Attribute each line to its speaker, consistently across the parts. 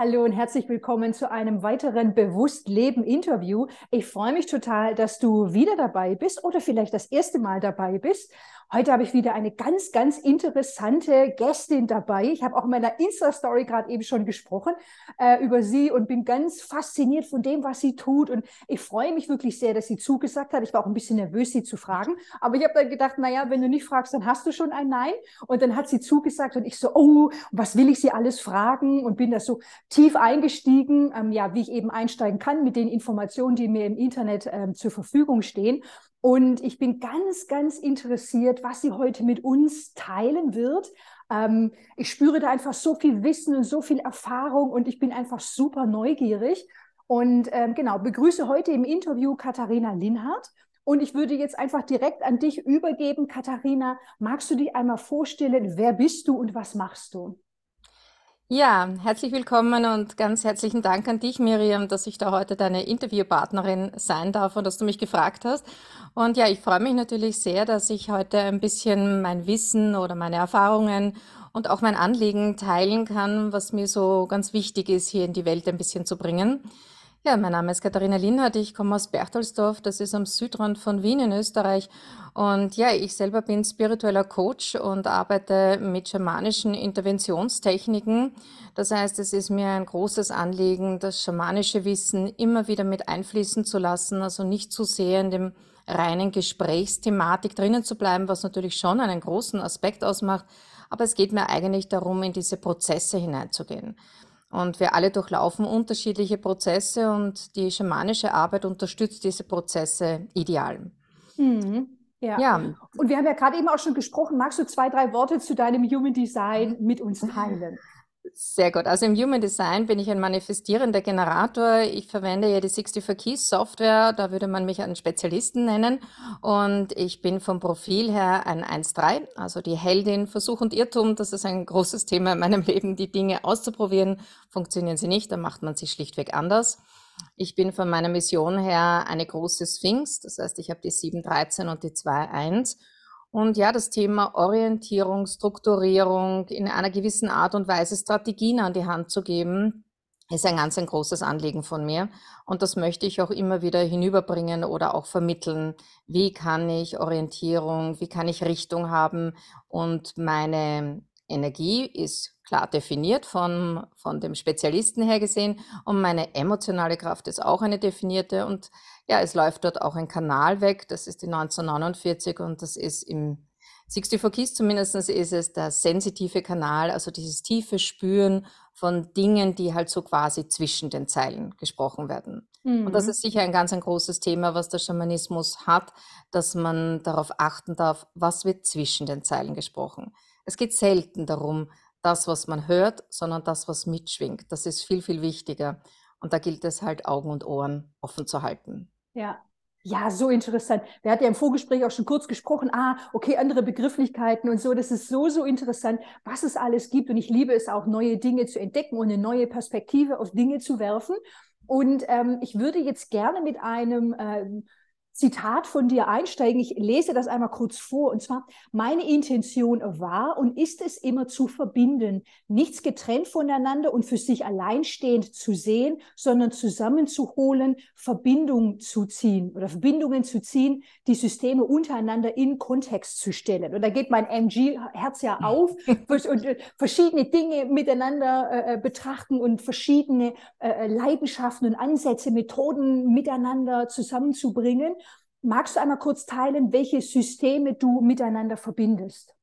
Speaker 1: Hallo und herzlich willkommen zu einem weiteren Bewusst Leben Interview. Ich freue mich total, dass du wieder dabei bist oder vielleicht das erste Mal dabei bist. Heute habe ich wieder eine ganz, ganz interessante Gästin dabei. Ich habe auch in meiner Insta-Story gerade eben schon gesprochen äh, über sie und bin ganz fasziniert von dem, was sie tut. Und ich freue mich wirklich sehr, dass sie zugesagt hat. Ich war auch ein bisschen nervös, sie zu fragen. Aber ich habe dann gedacht, naja, wenn du nicht fragst, dann hast du schon ein Nein. Und dann hat sie zugesagt und ich so, oh, was will ich sie alles fragen? Und bin da so tief eingestiegen, ähm, ja, wie ich eben einsteigen kann mit den Informationen, die mir im Internet ähm, zur Verfügung stehen. Und ich bin ganz, ganz interessiert, was sie heute mit uns teilen wird. Ähm, ich spüre da einfach so viel Wissen und so viel Erfahrung und ich bin einfach super neugierig. Und ähm, genau, begrüße heute im Interview Katharina Linhardt. Und ich würde jetzt einfach direkt an dich übergeben. Katharina, magst du dich einmal vorstellen, wer bist du und was machst du?
Speaker 2: Ja, herzlich willkommen und ganz herzlichen Dank an dich, Miriam, dass ich da heute deine Interviewpartnerin sein darf und dass du mich gefragt hast. Und ja, ich freue mich natürlich sehr, dass ich heute ein bisschen mein Wissen oder meine Erfahrungen und auch mein Anliegen teilen kann, was mir so ganz wichtig ist, hier in die Welt ein bisschen zu bringen. Ja, mein Name ist Katharina Linhardt, ich komme aus Berchtesdorf, das ist am Südrand von Wien in Österreich. Und ja, ich selber bin spiritueller Coach und arbeite mit schamanischen Interventionstechniken. Das heißt, es ist mir ein großes Anliegen, das schamanische Wissen immer wieder mit einfließen zu lassen, also nicht zu sehr in dem reinen Gesprächsthematik drinnen zu bleiben, was natürlich schon einen großen Aspekt ausmacht. Aber es geht mir eigentlich darum, in diese Prozesse hineinzugehen. Und wir alle durchlaufen unterschiedliche Prozesse und die schamanische Arbeit unterstützt diese Prozesse ideal.
Speaker 1: Mhm. Ja. ja. Und wir haben ja gerade eben auch schon gesprochen. Magst du zwei, drei Worte zu deinem Human Design mit uns teilen?
Speaker 2: Sehr gut. Also im Human Design bin ich ein manifestierender Generator. Ich verwende ja die 64 Keys Software. Da würde man mich einen Spezialisten nennen. Und ich bin vom Profil her ein 1-3, also die Heldin Versuch und Irrtum. Das ist ein großes Thema in meinem Leben, die Dinge auszuprobieren. Funktionieren sie nicht, dann macht man sie schlichtweg anders. Ich bin von meiner Mission her eine große Sphinx. Das heißt, ich habe die 7-13 und die 2-1 und ja, das Thema Orientierung, Strukturierung, in einer gewissen Art und Weise Strategien an die Hand zu geben, ist ein ganz ein großes Anliegen von mir. Und das möchte ich auch immer wieder hinüberbringen oder auch vermitteln. Wie kann ich Orientierung, wie kann ich Richtung haben? Und meine Energie ist klar definiert von, von dem Spezialisten her gesehen und meine emotionale Kraft ist auch eine definierte und ja, es läuft dort auch ein Kanal weg, das ist die 1949 und das ist im 64 Keys zumindest ist es der sensitive Kanal, also dieses tiefe Spüren von Dingen, die halt so quasi zwischen den Zeilen gesprochen werden. Mhm. Und das mhm. ist sicher ein ganz ein großes Thema, was der Schamanismus hat, dass man darauf achten darf, was wird zwischen den Zeilen gesprochen. Es geht selten darum, das, was man hört, sondern das, was mitschwingt. Das ist viel, viel wichtiger. Und da gilt es halt, Augen und Ohren offen zu halten.
Speaker 1: Ja. Ja, so interessant. Wir hatten ja im Vorgespräch auch schon kurz gesprochen. Ah, okay, andere Begrifflichkeiten und so. Das ist so, so interessant, was es alles gibt. Und ich liebe es auch, neue Dinge zu entdecken und eine neue Perspektive auf Dinge zu werfen. Und ähm, ich würde jetzt gerne mit einem ähm, Zitat von dir einsteigen. Ich lese das einmal kurz vor. Und zwar, meine Intention war und ist es immer zu verbinden, nichts getrennt voneinander und für sich alleinstehend zu sehen, sondern zusammenzuholen, Verbindungen zu ziehen oder Verbindungen zu ziehen, die Systeme untereinander in Kontext zu stellen. Und da geht mein MG-Herz ja auf und äh, verschiedene Dinge miteinander äh, äh, betrachten und verschiedene äh, Leidenschaften und Ansätze, Methoden miteinander zusammenzubringen. Magst du einmal kurz teilen, welche Systeme du miteinander verbindest?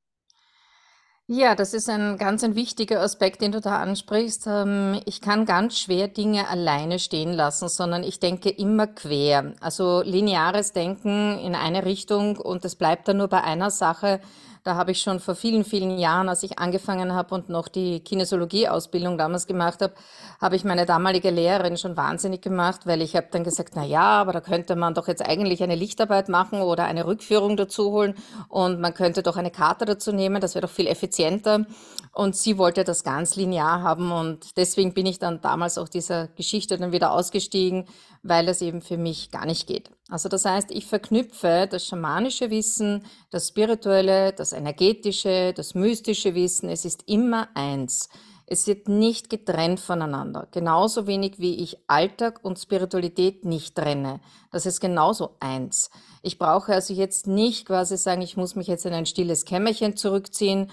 Speaker 2: Ja, das ist ein ganz ein wichtiger Aspekt, den du da ansprichst. Ähm, ich kann ganz schwer Dinge alleine stehen lassen, sondern ich denke immer quer. Also lineares Denken in eine Richtung und es bleibt dann nur bei einer Sache da habe ich schon vor vielen, vielen Jahren, als ich angefangen habe und noch die Kinesiologie-Ausbildung damals gemacht habe, habe ich meine damalige Lehrerin schon wahnsinnig gemacht, weil ich habe dann gesagt, na ja, aber da könnte man doch jetzt eigentlich eine Lichtarbeit machen oder eine Rückführung dazu holen und man könnte doch eine Karte dazu nehmen, das wäre doch viel effizienter. Und sie wollte das ganz linear haben und deswegen bin ich dann damals auch dieser Geschichte dann wieder ausgestiegen, weil das eben für mich gar nicht geht. Also das heißt, ich verknüpfe das schamanische Wissen, das spirituelle, das energetische, das mystische Wissen. Es ist immer eins. Es wird nicht getrennt voneinander. Genauso wenig wie ich Alltag und Spiritualität nicht trenne. Das ist genauso eins. Ich brauche also jetzt nicht quasi sagen, ich muss mich jetzt in ein stilles Kämmerchen zurückziehen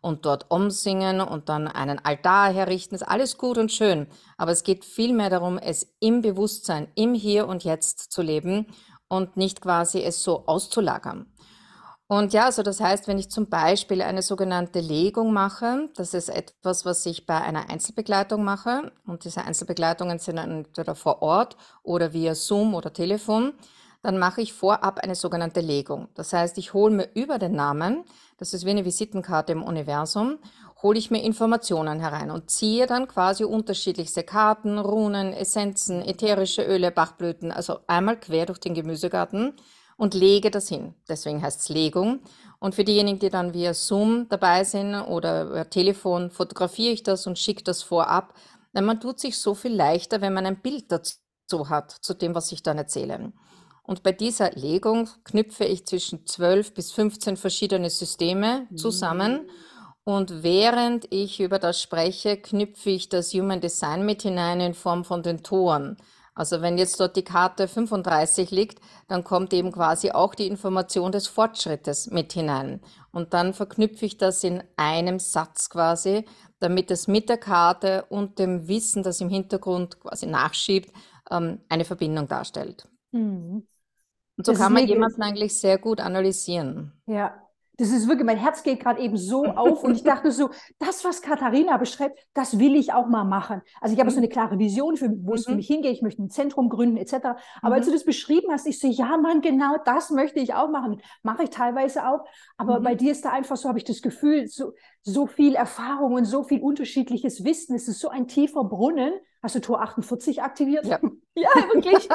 Speaker 2: und dort umsingen und dann einen Altar herrichten. Ist alles gut und schön. Aber es geht vielmehr darum, es im Bewusstsein, im Hier und Jetzt zu leben und nicht quasi es so auszulagern. Und ja, also das heißt, wenn ich zum Beispiel eine sogenannte Legung mache, das ist etwas, was ich bei einer Einzelbegleitung mache. Und diese Einzelbegleitungen sind entweder vor Ort oder via Zoom oder Telefon. Dann mache ich vorab eine sogenannte Legung. Das heißt, ich hole mir über den Namen, das ist wie eine Visitenkarte im Universum, hole ich mir Informationen herein und ziehe dann quasi unterschiedlichste Karten, Runen, Essenzen, ätherische Öle, Bachblüten, also einmal quer durch den Gemüsegarten und lege das hin. Deswegen heißt es Legung. Und für diejenigen, die dann via Zoom dabei sind oder Telefon, fotografiere ich das und schicke das vorab. Denn man tut sich so viel leichter, wenn man ein Bild dazu hat, zu dem, was ich dann erzähle. Und bei dieser Legung knüpfe ich zwischen 12 bis 15 verschiedene Systeme zusammen. Mhm. Und während ich über das spreche, knüpfe ich das Human Design mit hinein in Form von den Toren. Also wenn jetzt dort die Karte 35 liegt, dann kommt eben quasi auch die Information des Fortschrittes mit hinein. Und dann verknüpfe ich das in einem Satz quasi, damit es mit der Karte und dem Wissen, das im Hintergrund quasi nachschiebt, ähm, eine Verbindung darstellt. Mhm. Und so das kann man jemanden eigentlich sehr gut analysieren.
Speaker 1: Ja, das ist wirklich, mein Herz geht gerade eben so auf und ich dachte so, das, was Katharina beschreibt, das will ich auch mal machen. Also ich habe mhm. so eine klare Vision, für, wo es mhm. für mich hingeht. Ich möchte ein Zentrum gründen etc. Aber mhm. als du das beschrieben hast, ich so, ja Mann, genau das möchte ich auch machen. Mache ich teilweise auch. Aber mhm. bei dir ist da einfach so, habe ich das Gefühl, so, so viel Erfahrung und so viel unterschiedliches Wissen. Es ist so ein tiefer Brunnen. Hast du Tor 48 aktiviert?
Speaker 2: Ja,
Speaker 1: ja wirklich.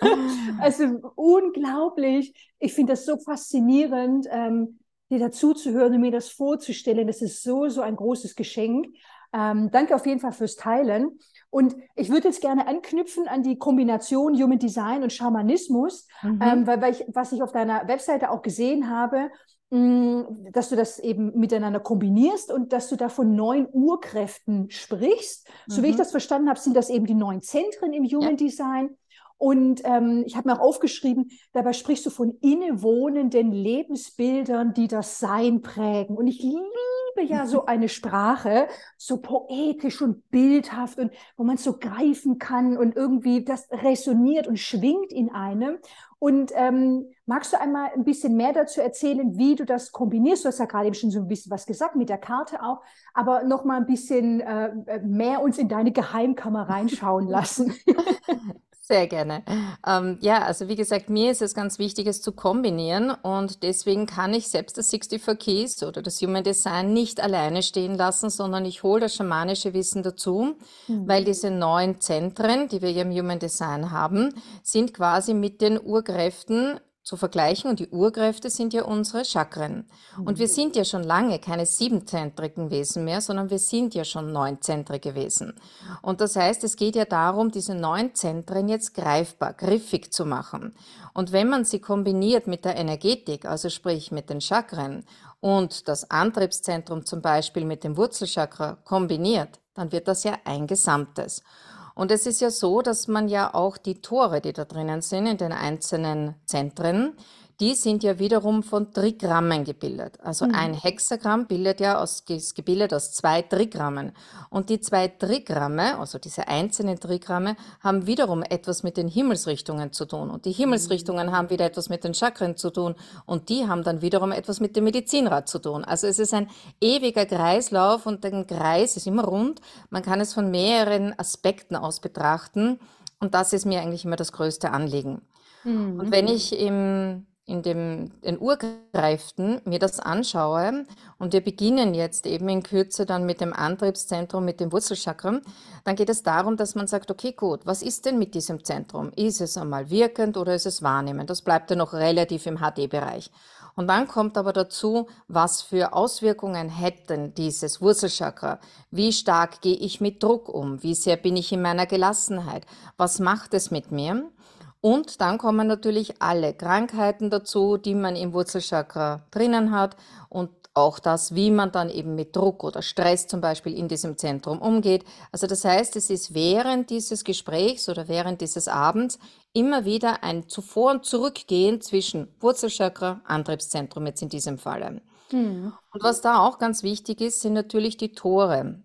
Speaker 1: also unglaublich. Ich finde das so faszinierend, ähm, dir dazuzuhören und mir das vorzustellen. Das ist so, so ein großes Geschenk. Ähm, danke auf jeden Fall fürs Teilen. Und ich würde jetzt gerne anknüpfen an die Kombination Human Design und Schamanismus, mhm. ähm, weil, weil ich, was ich auf deiner Webseite auch gesehen habe, dass du das eben miteinander kombinierst und dass du da von neun Urkräften sprichst. Mhm. So wie ich mhm. das verstanden habe, sind das eben die neun Zentren im Human ja. Design. Und ähm, ich habe mir auch aufgeschrieben, dabei sprichst du von innewohnenden Lebensbildern, die das Sein prägen. Und ich liebe ja so eine Sprache, so poetisch und bildhaft und wo man so greifen kann und irgendwie das resoniert und schwingt in einem. Und ähm, magst du einmal ein bisschen mehr dazu erzählen, wie du das kombinierst? Du hast ja gerade eben schon so ein bisschen was gesagt mit der Karte auch, aber noch mal ein bisschen äh, mehr uns in deine Geheimkammer reinschauen lassen.
Speaker 2: Sehr gerne. Ähm, ja, also wie gesagt, mir ist es ganz wichtig, es zu kombinieren und deswegen kann ich selbst das 64 Keys oder das Human Design nicht alleine stehen lassen, sondern ich hole das schamanische Wissen dazu, mhm. weil diese neuen Zentren, die wir im Human Design haben, sind quasi mit den Urkräften zu vergleichen. Und die Urkräfte sind ja unsere Chakren. Und wir mhm. sind ja schon lange keine siebenzentrigen Wesen mehr, sondern wir sind ja schon neunzentrige Wesen. Und das heißt, es geht ja darum, diese neun Zentren jetzt greifbar, griffig zu machen. Und wenn man sie kombiniert mit der Energetik, also sprich mit den Chakren und das Antriebszentrum zum Beispiel mit dem Wurzelchakra kombiniert, dann wird das ja ein Gesamtes. Und es ist ja so, dass man ja auch die Tore, die da drinnen sind, in den einzelnen Zentren, die sind ja wiederum von Trigrammen gebildet. Also mhm. ein Hexagramm bildet ja aus, ist gebildet aus zwei Trigrammen. Und die zwei Trigramme, also diese einzelnen Trigramme, haben wiederum etwas mit den Himmelsrichtungen zu tun. Und die Himmelsrichtungen mhm. haben wieder etwas mit den Chakren zu tun. Und die haben dann wiederum etwas mit dem Medizinrad zu tun. Also es ist ein ewiger Kreislauf und der Kreis ist immer rund. Man kann es von mehreren Aspekten aus betrachten. Und das ist mir eigentlich immer das größte Anliegen. Mhm. Und wenn ich im in dem, den Urkräften mir das anschaue und wir beginnen jetzt eben in Kürze dann mit dem Antriebszentrum, mit dem Wurzelchakram, dann geht es darum, dass man sagt, okay, gut, was ist denn mit diesem Zentrum? Ist es einmal wirkend oder ist es wahrnehmend? Das bleibt ja noch relativ im HD-Bereich. Und dann kommt aber dazu, was für Auswirkungen hätten dieses Wurzelchakra? Wie stark gehe ich mit Druck um? Wie sehr bin ich in meiner Gelassenheit? Was macht es mit mir? Und dann kommen natürlich alle Krankheiten dazu, die man im Wurzelchakra drinnen hat und auch das, wie man dann eben mit Druck oder Stress zum Beispiel in diesem Zentrum umgeht. Also das heißt, es ist während dieses Gesprächs oder während dieses Abends immer wieder ein Zuvor- und Zurückgehen zwischen Wurzelchakra, Antriebszentrum jetzt in diesem Falle. Mhm. Und was da auch ganz wichtig ist, sind natürlich die Tore,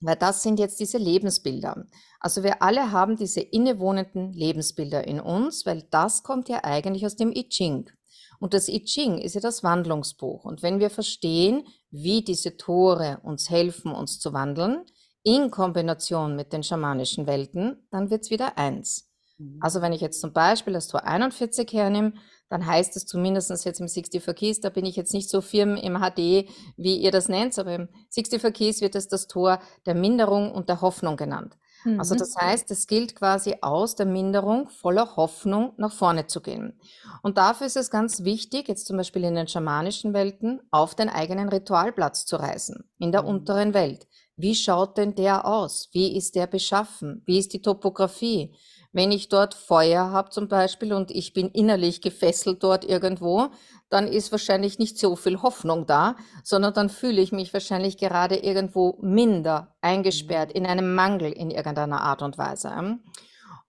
Speaker 2: weil das sind jetzt diese Lebensbilder. Also wir alle haben diese innewohnenden Lebensbilder in uns, weil das kommt ja eigentlich aus dem I Ching. Und das I Ching ist ja das Wandlungsbuch. Und wenn wir verstehen, wie diese Tore uns helfen, uns zu wandeln, in Kombination mit den schamanischen Welten, dann wird's wieder eins. Mhm. Also wenn ich jetzt zum Beispiel das Tor 41 hernehme, dann heißt es zumindest jetzt im 64 Keys, da bin ich jetzt nicht so firm im HD, wie ihr das nennt, aber im 64 Keys wird es das Tor der Minderung und der Hoffnung genannt. Also mhm. das heißt, es gilt quasi aus der Minderung voller Hoffnung nach vorne zu gehen. Und dafür ist es ganz wichtig, jetzt zum Beispiel in den schamanischen Welten, auf den eigenen Ritualplatz zu reisen, in der mhm. unteren Welt. Wie schaut denn der aus? Wie ist der beschaffen? Wie ist die Topografie? Wenn ich dort Feuer habe zum Beispiel und ich bin innerlich gefesselt dort irgendwo, dann ist wahrscheinlich nicht so viel Hoffnung da, sondern dann fühle ich mich wahrscheinlich gerade irgendwo minder eingesperrt, in einem Mangel in irgendeiner Art und Weise.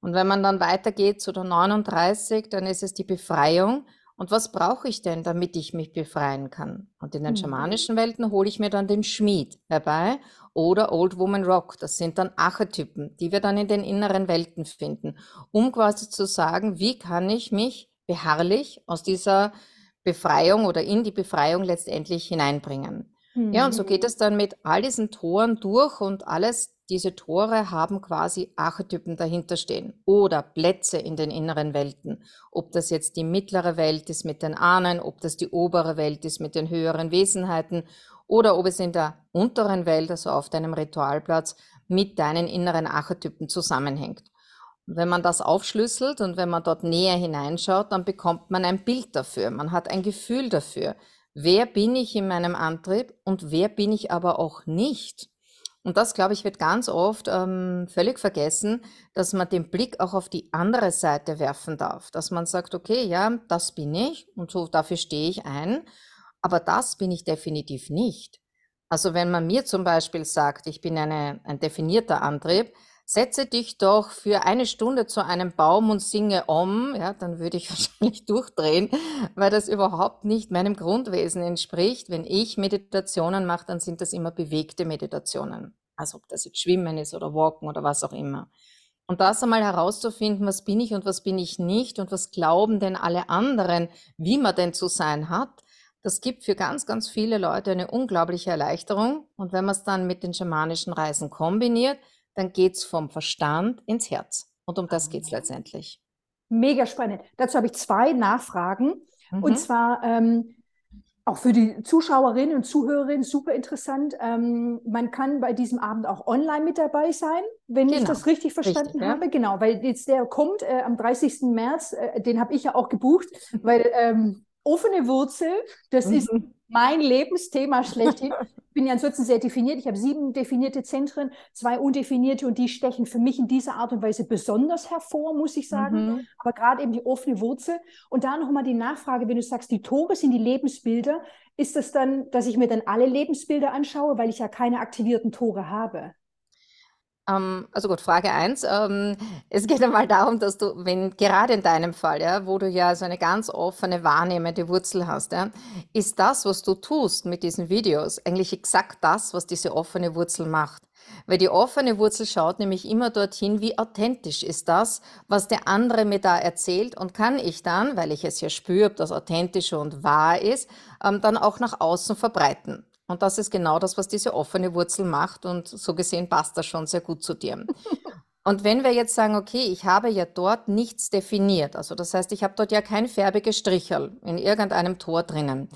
Speaker 2: Und wenn man dann weitergeht zu der 39, dann ist es die Befreiung. Und was brauche ich denn, damit ich mich befreien kann? Und in den mhm. schamanischen Welten hole ich mir dann den Schmied herbei oder Old Woman Rock. Das sind dann Archetypen, die wir dann in den inneren Welten finden, um quasi zu sagen, wie kann ich mich beharrlich aus dieser Befreiung oder in die Befreiung letztendlich hineinbringen. Mhm. Ja, und so geht es dann mit all diesen Toren durch und alles, diese Tore haben quasi Archetypen dahinter stehen oder Plätze in den inneren Welten. Ob das jetzt die mittlere Welt ist mit den Ahnen, ob das die obere Welt ist mit den höheren Wesenheiten oder ob es in der unteren Welt, also auf deinem Ritualplatz, mit deinen inneren Archetypen zusammenhängt. Wenn man das aufschlüsselt und wenn man dort näher hineinschaut, dann bekommt man ein Bild dafür. Man hat ein Gefühl dafür. Wer bin ich in meinem Antrieb und wer bin ich aber auch nicht? Und das, glaube ich, wird ganz oft ähm, völlig vergessen, dass man den Blick auch auf die andere Seite werfen darf. Dass man sagt, okay, ja, das bin ich und so dafür stehe ich ein, aber das bin ich definitiv nicht. Also wenn man mir zum Beispiel sagt, ich bin eine, ein definierter Antrieb, setze dich doch für eine Stunde zu einem Baum und singe Om, ja, dann würde ich wahrscheinlich durchdrehen, weil das überhaupt nicht meinem Grundwesen entspricht. Wenn ich Meditationen mache, dann sind das immer bewegte Meditationen. Also ob das jetzt Schwimmen ist oder Walken oder was auch immer. Und das einmal herauszufinden, was bin ich und was bin ich nicht und was glauben denn alle anderen, wie man denn zu sein hat, das gibt für ganz, ganz viele Leute eine unglaubliche Erleichterung. Und wenn man es dann mit den schamanischen Reisen kombiniert, dann geht es vom Verstand ins Herz. Und um das geht es letztendlich.
Speaker 1: Mega spannend. Dazu habe ich zwei Nachfragen. Mhm. Und zwar ähm, auch für die Zuschauerinnen und Zuhörerinnen super interessant. Ähm, man kann bei diesem Abend auch online mit dabei sein, wenn genau. ich das richtig verstanden richtig, habe. Ja. Genau, weil jetzt der kommt äh, am 30. März, äh, den habe ich ja auch gebucht, weil ähm, offene Wurzel, das mhm. ist mein Lebensthema schlechthin. Ich bin ja ansonsten sehr definiert. Ich habe sieben definierte Zentren, zwei undefinierte und die stechen für mich in dieser Art und Weise besonders hervor, muss ich sagen. Mhm. Aber gerade eben die offene Wurzel. Und da nochmal die Nachfrage, wenn du sagst, die Tore sind die Lebensbilder, ist das dann, dass ich mir dann alle Lebensbilder anschaue, weil ich ja keine aktivierten Tore habe?
Speaker 2: Ähm, also gut, Frage eins. Ähm, es geht einmal darum, dass du, wenn gerade in deinem Fall, ja, wo du ja so eine ganz offene, wahrnehmende Wurzel hast, ja, ist das, was du tust mit diesen Videos, eigentlich exakt das, was diese offene Wurzel macht. Weil die offene Wurzel schaut nämlich immer dorthin, wie authentisch ist das, was der andere mir da erzählt und kann ich dann, weil ich es ja spüre, ob das authentisch und wahr ist, ähm, dann auch nach außen verbreiten. Und das ist genau das, was diese offene Wurzel macht. Und so gesehen passt das schon sehr gut zu dir. Und wenn wir jetzt sagen, okay, ich habe ja dort nichts definiert, also das heißt, ich habe dort ja kein färbiges Strichel in irgendeinem Tor drinnen.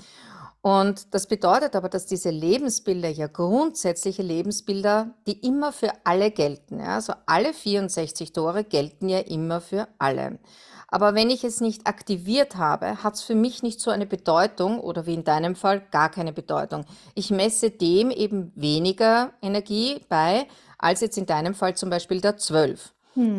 Speaker 2: Und das bedeutet aber, dass diese Lebensbilder ja grundsätzliche Lebensbilder, die immer für alle gelten. Ja? Also alle 64 Tore gelten ja immer für alle. Aber wenn ich es nicht aktiviert habe, hat es für mich nicht so eine Bedeutung oder wie in deinem Fall gar keine Bedeutung. Ich messe dem eben weniger Energie bei, als jetzt in deinem Fall zum Beispiel der 12.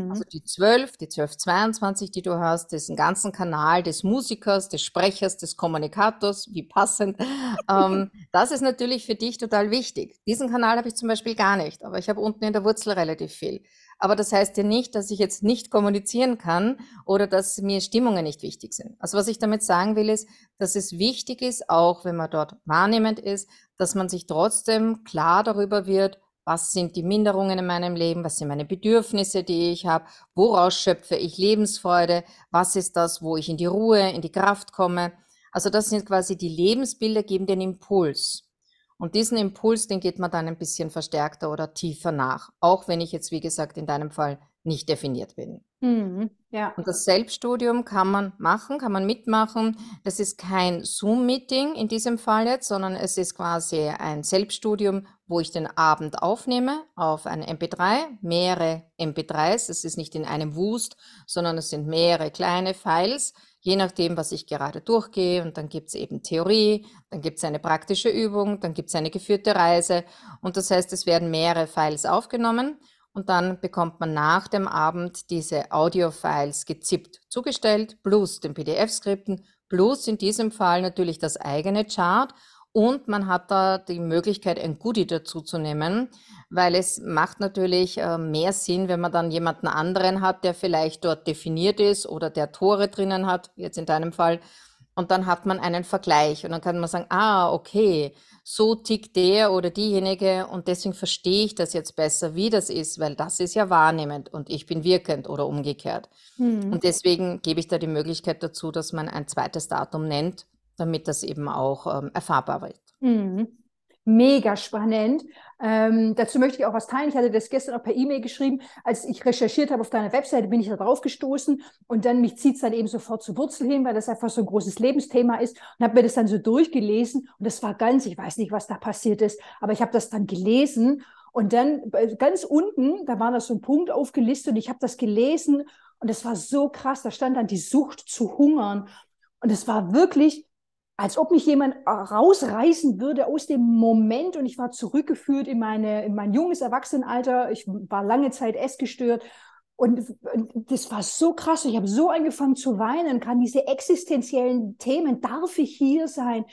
Speaker 2: Also die 12, die 1222, die du hast, diesen ganzen Kanal des Musikers, des Sprechers, des Kommunikators, wie passend. Ähm, das ist natürlich für dich total wichtig. Diesen Kanal habe ich zum Beispiel gar nicht, aber ich habe unten in der Wurzel relativ viel. Aber das heißt ja nicht, dass ich jetzt nicht kommunizieren kann oder dass mir Stimmungen nicht wichtig sind. Also was ich damit sagen will, ist, dass es wichtig ist, auch wenn man dort wahrnehmend ist, dass man sich trotzdem klar darüber wird, was sind die Minderungen in meinem Leben, was sind meine Bedürfnisse, die ich habe, woraus schöpfe ich Lebensfreude, was ist das, wo ich in die Ruhe, in die Kraft komme. Also das sind quasi die Lebensbilder, geben den Impuls. Und diesen Impuls, den geht man dann ein bisschen verstärkter oder tiefer nach, auch wenn ich jetzt, wie gesagt, in deinem Fall nicht definiert bin. Mhm, ja. Und das Selbststudium kann man machen, kann man mitmachen. Das ist kein Zoom-Meeting in diesem Fall jetzt, sondern es ist quasi ein Selbststudium, wo ich den Abend aufnehme auf ein MP3, mehrere MP3s. Es ist nicht in einem Wust, sondern es sind mehrere kleine Files, je nachdem, was ich gerade durchgehe. Und dann gibt es eben Theorie, dann gibt es eine praktische Übung, dann gibt es eine geführte Reise. Und das heißt, es werden mehrere Files aufgenommen und dann bekommt man nach dem Abend diese Audio-Files gezippt zugestellt, plus den PDF-Skripten, plus in diesem Fall natürlich das eigene Chart und man hat da die Möglichkeit, ein Goodie dazu zu nehmen, weil es macht natürlich äh, mehr Sinn, wenn man dann jemanden anderen hat, der vielleicht dort definiert ist oder der Tore drinnen hat, jetzt in deinem Fall. Und dann hat man einen Vergleich und dann kann man sagen, ah, okay, so tickt der oder diejenige und deswegen verstehe ich das jetzt besser, wie das ist, weil das ist ja wahrnehmend und ich bin wirkend oder umgekehrt. Mhm. Und deswegen gebe ich da die Möglichkeit dazu, dass man ein zweites Datum nennt damit das eben auch ähm, erfahrbar wird. Mhm.
Speaker 1: Mega spannend. Ähm, dazu möchte ich auch was teilen. Ich hatte das gestern auch per E-Mail geschrieben. Als ich recherchiert habe auf deiner Webseite, bin ich da drauf gestoßen und dann mich zieht es dann eben sofort zur Wurzel hin, weil das einfach so ein großes Lebensthema ist und habe mir das dann so durchgelesen und das war ganz, ich weiß nicht, was da passiert ist, aber ich habe das dann gelesen und dann äh, ganz unten, da war da so ein Punkt aufgelistet und ich habe das gelesen und das war so krass. Da stand dann die Sucht zu hungern und es war wirklich als ob mich jemand rausreißen würde aus dem Moment und ich war zurückgeführt in, meine, in mein junges Erwachsenenalter. Ich war lange Zeit essgestört und, und das war so krass. Ich habe so angefangen zu weinen, kann diese existenziellen Themen, darf ich hier sein?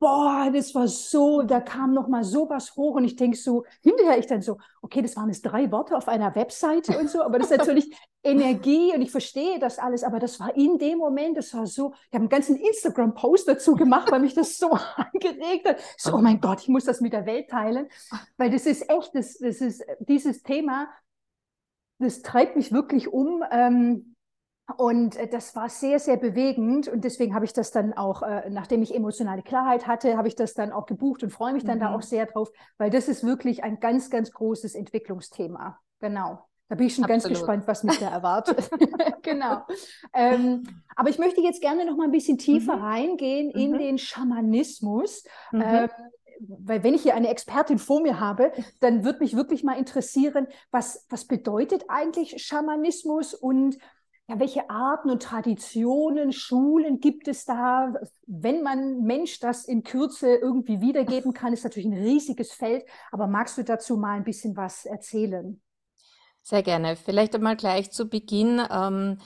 Speaker 1: Boah, das war so, da kam noch mal sowas hoch und ich denke so, hinterher ich dann so, okay, das waren jetzt drei Worte auf einer Webseite und so, aber das ist natürlich Energie und ich verstehe das alles, aber das war in dem Moment, das war so, ich habe einen ganzen Instagram-Post dazu gemacht, weil mich das so angeregt hat. So, oh mein Gott, ich muss das mit der Welt teilen, weil das ist echt, das, das ist dieses Thema, das treibt mich wirklich um. Ähm, und äh, das war sehr, sehr bewegend. Und deswegen habe ich das dann auch, äh, nachdem ich emotionale Klarheit hatte, habe ich das dann auch gebucht und freue mich dann mhm. da auch sehr drauf, weil das ist wirklich ein ganz, ganz großes Entwicklungsthema. Genau. Da bin ich schon Absolut. ganz gespannt, was mich da erwartet. genau. Ähm, aber ich möchte jetzt gerne noch mal ein bisschen tiefer mhm. reingehen in mhm. den Schamanismus. Mhm. Ähm, weil wenn ich hier eine Expertin vor mir habe, dann würde mich wirklich mal interessieren, was, was bedeutet eigentlich Schamanismus und ja, welche Arten und Traditionen, Schulen gibt es da? Wenn man Mensch das in Kürze irgendwie wiedergeben kann, ist natürlich ein riesiges Feld. Aber magst du dazu mal ein bisschen was erzählen?
Speaker 2: Sehr gerne. Vielleicht einmal gleich zu Beginn. Ähm,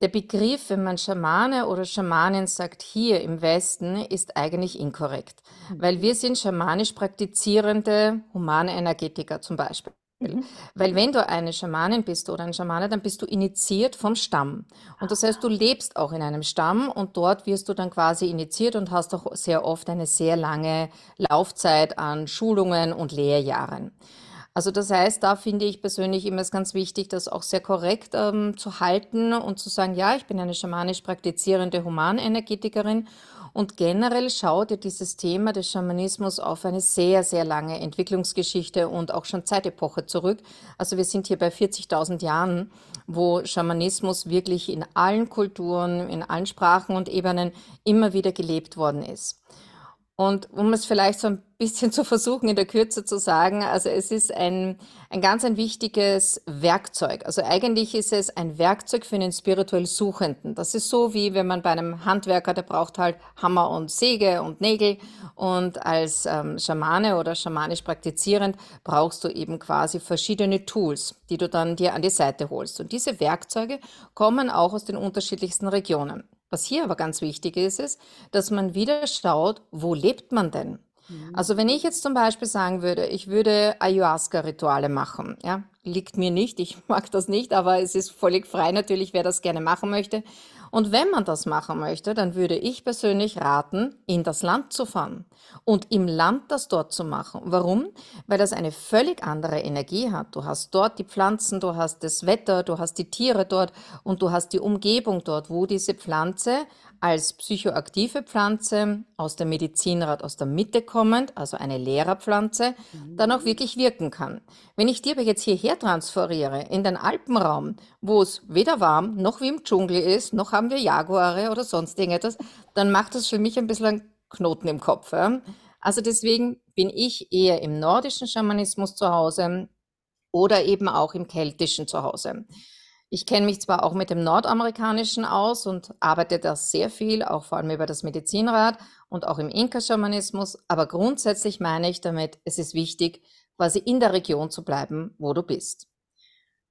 Speaker 2: der Begriff, wenn man Schamane oder Schamanin sagt, hier im Westen, ist eigentlich inkorrekt, mhm. weil wir sind schamanisch praktizierende humane Energetiker zum Beispiel. Mhm. Weil wenn du eine Schamanin bist oder ein Schamane, dann bist du initiiert vom Stamm. Und das heißt, du lebst auch in einem Stamm und dort wirst du dann quasi initiiert und hast auch sehr oft eine sehr lange Laufzeit an Schulungen und Lehrjahren. Also das heißt, da finde ich persönlich immer es ganz wichtig, das auch sehr korrekt ähm, zu halten und zu sagen, ja, ich bin eine schamanisch praktizierende Humanenergetikerin und generell schaut ja dieses Thema des Schamanismus auf eine sehr, sehr lange Entwicklungsgeschichte und auch schon Zeitepoche zurück. Also wir sind hier bei 40.000 Jahren, wo Schamanismus wirklich in allen Kulturen, in allen Sprachen und Ebenen immer wieder gelebt worden ist. Und um es vielleicht so ein bisschen zu versuchen, in der Kürze zu sagen, also es ist ein, ein ganz ein wichtiges Werkzeug. Also eigentlich ist es ein Werkzeug für einen spirituell Suchenden. Das ist so wie wenn man bei einem Handwerker, der braucht halt Hammer und Säge und Nägel. Und als ähm, Schamane oder schamanisch praktizierend brauchst du eben quasi verschiedene Tools, die du dann dir an die Seite holst. Und diese Werkzeuge kommen auch aus den unterschiedlichsten Regionen. Was hier aber ganz wichtig ist, ist, dass man wieder schaut, wo lebt man denn? Mhm. Also wenn ich jetzt zum Beispiel sagen würde, ich würde Ayahuasca-Rituale machen, ja, liegt mir nicht, ich mag das nicht, aber es ist völlig frei natürlich, wer das gerne machen möchte. Und wenn man das machen möchte, dann würde ich persönlich raten, in das Land zu fahren und im Land das dort zu machen. Warum? Weil das eine völlig andere Energie hat. Du hast dort die Pflanzen, du hast das Wetter, du hast die Tiere dort und du hast die Umgebung dort, wo diese Pflanze als psychoaktive Pflanze aus der Medizinrat aus der Mitte kommend, also eine Lehrerpflanze, mhm. dann auch wirklich wirken kann. Wenn ich die aber jetzt hierher transferiere, in den Alpenraum, wo es weder warm noch wie im Dschungel ist, noch haben wir Jaguare oder sonst irgendetwas, dann macht das für mich ein bisschen einen Knoten im Kopf. Ja? Also deswegen bin ich eher im nordischen Schamanismus zu Hause oder eben auch im keltischen zu Hause. Ich kenne mich zwar auch mit dem Nordamerikanischen aus und arbeite da sehr viel, auch vor allem über das Medizinrad und auch im Inka-Schamanismus, aber grundsätzlich meine ich damit, es ist wichtig, quasi in der Region zu bleiben, wo du bist.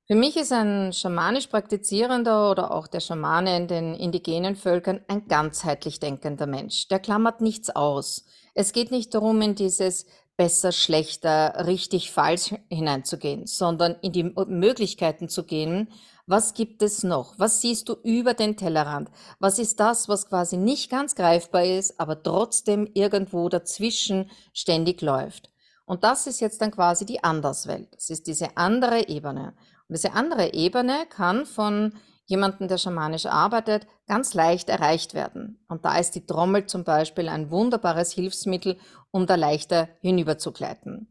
Speaker 2: Für mich ist ein schamanisch praktizierender oder auch der Schamane in den indigenen Völkern ein ganzheitlich denkender Mensch. Der klammert nichts aus. Es geht nicht darum, in dieses besser, schlechter, richtig, falsch hineinzugehen, sondern in die Möglichkeiten zu gehen, was gibt es noch? Was siehst du über den Tellerrand? Was ist das, was quasi nicht ganz greifbar ist, aber trotzdem irgendwo dazwischen ständig läuft? Und das ist jetzt dann quasi die Anderswelt. Das ist diese andere Ebene. Und diese andere Ebene kann von jemandem, der schamanisch arbeitet, ganz leicht erreicht werden. Und da ist die Trommel zum Beispiel ein wunderbares Hilfsmittel, um da leichter hinüberzugleiten.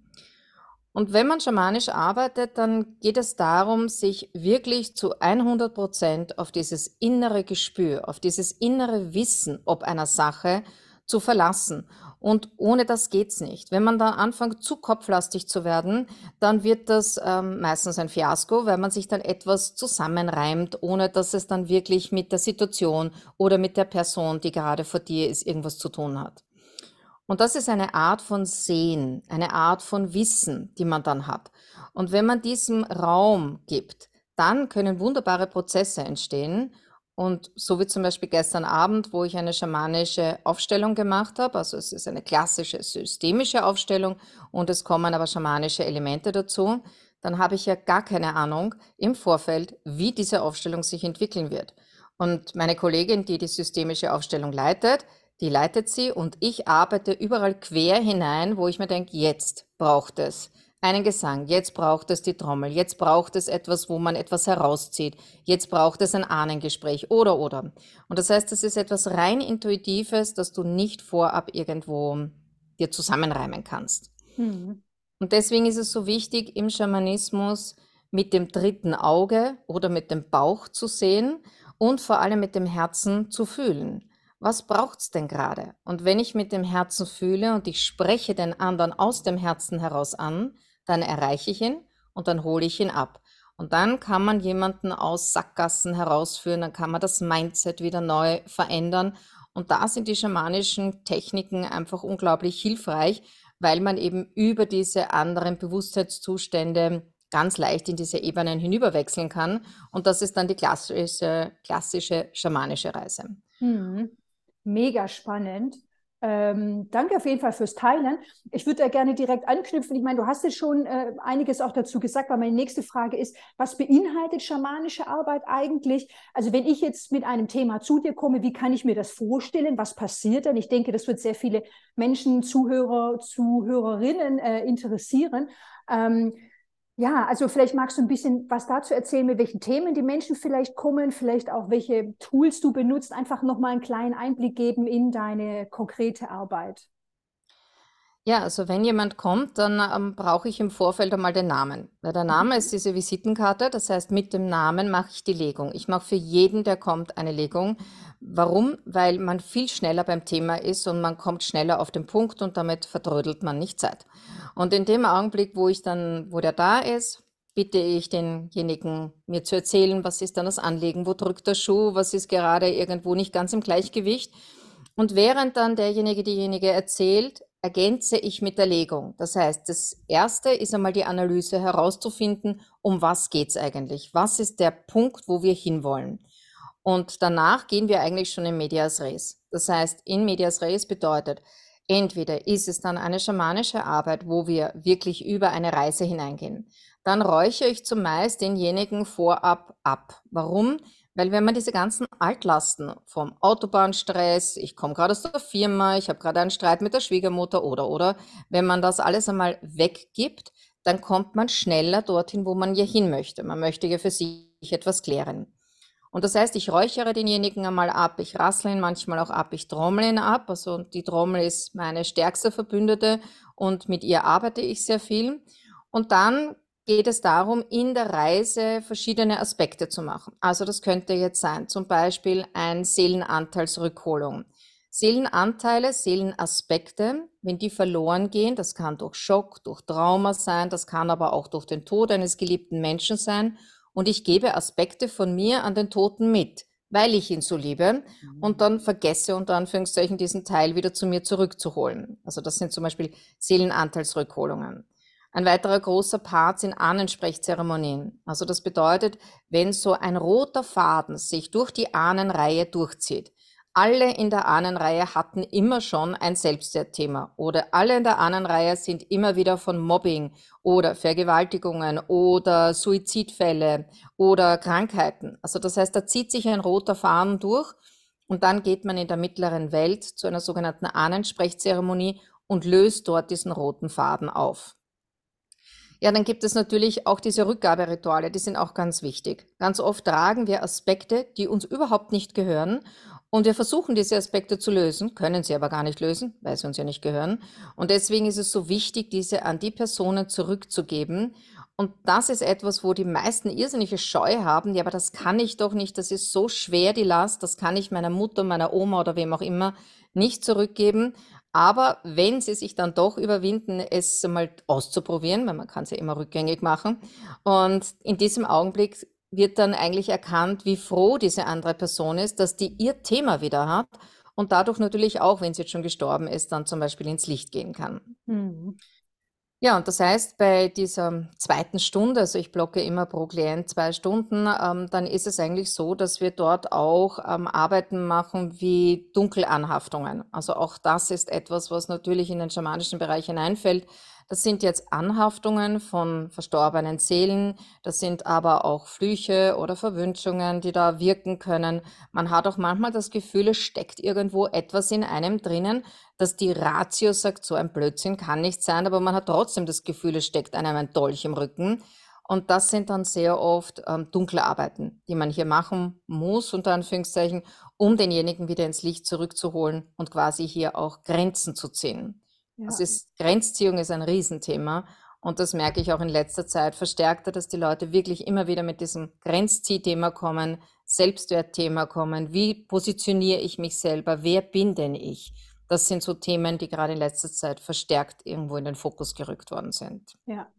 Speaker 2: Und wenn man schamanisch arbeitet, dann geht es darum, sich wirklich zu 100 Prozent auf dieses innere Gespür, auf dieses innere Wissen ob einer Sache zu verlassen. Und ohne das geht's nicht. Wenn man da anfängt, zu kopflastig zu werden, dann wird das ähm, meistens ein Fiasko, weil man sich dann etwas zusammenreimt, ohne dass es dann wirklich mit der Situation oder mit der Person, die gerade vor dir ist, irgendwas zu tun hat. Und das ist eine Art von Sehen, eine Art von Wissen, die man dann hat. Und wenn man diesem Raum gibt, dann können wunderbare Prozesse entstehen. Und so wie zum Beispiel gestern Abend, wo ich eine schamanische Aufstellung gemacht habe, also es ist eine klassische systemische Aufstellung und es kommen aber schamanische Elemente dazu, dann habe ich ja gar keine Ahnung im Vorfeld, wie diese Aufstellung sich entwickeln wird. Und meine Kollegin, die die systemische Aufstellung leitet, die leitet sie und ich arbeite überall quer hinein, wo ich mir denke, jetzt braucht es einen Gesang, jetzt braucht es die Trommel, jetzt braucht es etwas, wo man etwas herauszieht, jetzt braucht es ein Ahnengespräch oder oder. Und das heißt, das ist etwas rein intuitives, das du nicht vorab irgendwo dir zusammenreimen kannst. Mhm. Und deswegen ist es so wichtig, im Schamanismus mit dem dritten Auge oder mit dem Bauch zu sehen und vor allem mit dem Herzen zu fühlen was braucht's denn gerade? Und wenn ich mit dem Herzen fühle und ich spreche den anderen aus dem Herzen heraus an, dann erreiche ich ihn und dann hole ich ihn ab. Und dann kann man jemanden aus Sackgassen herausführen, dann kann man das Mindset wieder neu verändern. Und da sind die schamanischen Techniken einfach unglaublich hilfreich, weil man eben über diese anderen Bewusstseinszustände ganz leicht in diese Ebenen hinüberwechseln kann. Und das ist dann die klassische, klassische schamanische Reise.
Speaker 1: Mhm mega spannend. Ähm, danke auf jeden Fall fürs Teilen. Ich würde da gerne direkt anknüpfen. Ich meine, du hast jetzt schon äh, einiges auch dazu gesagt, weil meine nächste Frage ist, was beinhaltet schamanische Arbeit eigentlich? Also wenn ich jetzt mit einem Thema zu dir komme, wie kann ich mir das vorstellen? Was passiert dann? Ich denke, das wird sehr viele Menschen, Zuhörer, Zuhörerinnen äh, interessieren. Ähm, ja, also vielleicht magst du ein bisschen was dazu erzählen, mit welchen Themen die Menschen vielleicht kommen, vielleicht auch welche Tools du benutzt, einfach nochmal einen kleinen Einblick geben in deine konkrete Arbeit.
Speaker 2: Ja, also wenn jemand kommt, dann ähm, brauche ich im Vorfeld einmal den Namen. Weil der Name ist diese Visitenkarte, das heißt, mit dem Namen mache ich die Legung. Ich mache für jeden, der kommt, eine Legung. Warum? Weil man viel schneller beim Thema ist und man kommt schneller auf den Punkt und damit verdrödelt man nicht Zeit. Und in dem Augenblick, wo ich dann, wo der da ist, bitte ich denjenigen, mir zu erzählen, was ist dann das Anliegen, wo drückt der Schuh, was ist gerade irgendwo nicht ganz im Gleichgewicht. Und während dann derjenige, diejenige erzählt, ergänze ich mit der Legung. Das heißt, das erste ist einmal die Analyse herauszufinden, um was geht's eigentlich? Was ist der Punkt, wo wir hinwollen? Und danach gehen wir eigentlich schon in Medias Res. Das heißt, in Medias Res bedeutet, entweder ist es dann eine schamanische Arbeit, wo wir wirklich über eine Reise hineingehen. Dann räuchere ich zumeist denjenigen vorab ab. Warum? Weil wenn man diese ganzen Altlasten vom Autobahnstress, ich komme gerade aus der Firma, ich habe gerade einen Streit mit der Schwiegermutter oder oder, wenn man das alles einmal weggibt, dann kommt man schneller dorthin, wo man ja hin möchte. Man möchte ja für sich etwas klären. Und das heißt, ich räuchere denjenigen einmal ab, ich rassle ihn manchmal auch ab, ich trommel ihn ab. Also die Trommel ist meine stärkste Verbündete und mit ihr arbeite ich sehr viel. Und dann geht es darum, in der Reise verschiedene Aspekte zu machen. Also das könnte jetzt sein, zum Beispiel ein Seelenanteilsrückholung. Seelenanteile, Seelenaspekte, wenn die verloren gehen, das kann durch Schock, durch Trauma sein, das kann aber auch durch den Tod eines geliebten Menschen sein. Und ich gebe Aspekte von mir an den Toten mit, weil ich ihn so liebe und mhm. dann vergesse unter Anführungszeichen diesen Teil wieder zu mir zurückzuholen. Also das sind zum Beispiel Seelenanteilsrückholungen. Ein weiterer großer Part sind Ahnensprechzeremonien. Also das bedeutet, wenn so ein roter Faden sich durch die Ahnenreihe durchzieht. Alle in der Ahnenreihe hatten immer schon ein Selbstwertthema oder alle in der Ahnenreihe sind immer wieder von Mobbing oder Vergewaltigungen oder Suizidfälle oder Krankheiten. Also das heißt, da zieht sich ein roter Faden durch und dann geht man in der mittleren Welt zu einer sogenannten Ahnensprechzeremonie und löst dort diesen roten Faden auf. Ja, dann gibt es natürlich auch diese Rückgaberituale, die sind auch ganz wichtig. Ganz oft tragen wir Aspekte, die uns überhaupt nicht gehören und wir versuchen diese Aspekte zu lösen, können sie aber gar nicht lösen, weil sie uns ja nicht gehören. Und deswegen ist es so wichtig, diese an die Personen zurückzugeben. Und das ist etwas, wo die meisten irrsinnige Scheu haben. Ja, aber das kann ich doch nicht. Das ist so schwer, die Last. Das kann ich meiner Mutter, meiner Oma oder wem auch immer nicht zurückgeben. Aber wenn sie sich dann doch überwinden, es mal auszuprobieren, weil man kann es ja immer rückgängig machen. Und in diesem Augenblick wird dann eigentlich erkannt, wie froh diese andere Person ist, dass die ihr Thema wieder hat und dadurch natürlich auch, wenn sie jetzt schon gestorben ist, dann zum Beispiel ins Licht gehen kann. Mhm. Ja, und das heißt, bei dieser zweiten Stunde, also ich blocke immer pro Klient zwei Stunden, ähm, dann ist es eigentlich so, dass wir dort auch ähm, Arbeiten machen wie Dunkelanhaftungen. Also auch das ist etwas, was natürlich in den schamanischen Bereich hineinfällt. Das sind jetzt Anhaftungen von verstorbenen Seelen, das sind aber auch Flüche oder Verwünschungen, die da wirken können. Man hat auch manchmal das Gefühl, es steckt irgendwo etwas in einem drinnen, dass die Ratio sagt, so ein Blödsinn kann nicht sein, aber man hat trotzdem das Gefühl, es steckt einem ein Dolch im Rücken. Und das sind dann sehr oft ähm, dunkle Arbeiten, die man hier machen muss, unter Anführungszeichen, um denjenigen wieder ins Licht zurückzuholen und quasi hier auch Grenzen zu ziehen. Ja. Es ist, Grenzziehung ist ein Riesenthema. Und das merke ich auch in letzter Zeit verstärkter, dass die Leute wirklich immer wieder mit diesem Grenzziehthema kommen, Selbstwertthema kommen. Wie positioniere ich mich selber? Wer bin denn ich? Das sind so Themen, die gerade in letzter Zeit verstärkt irgendwo in den Fokus gerückt worden sind.
Speaker 1: Ja,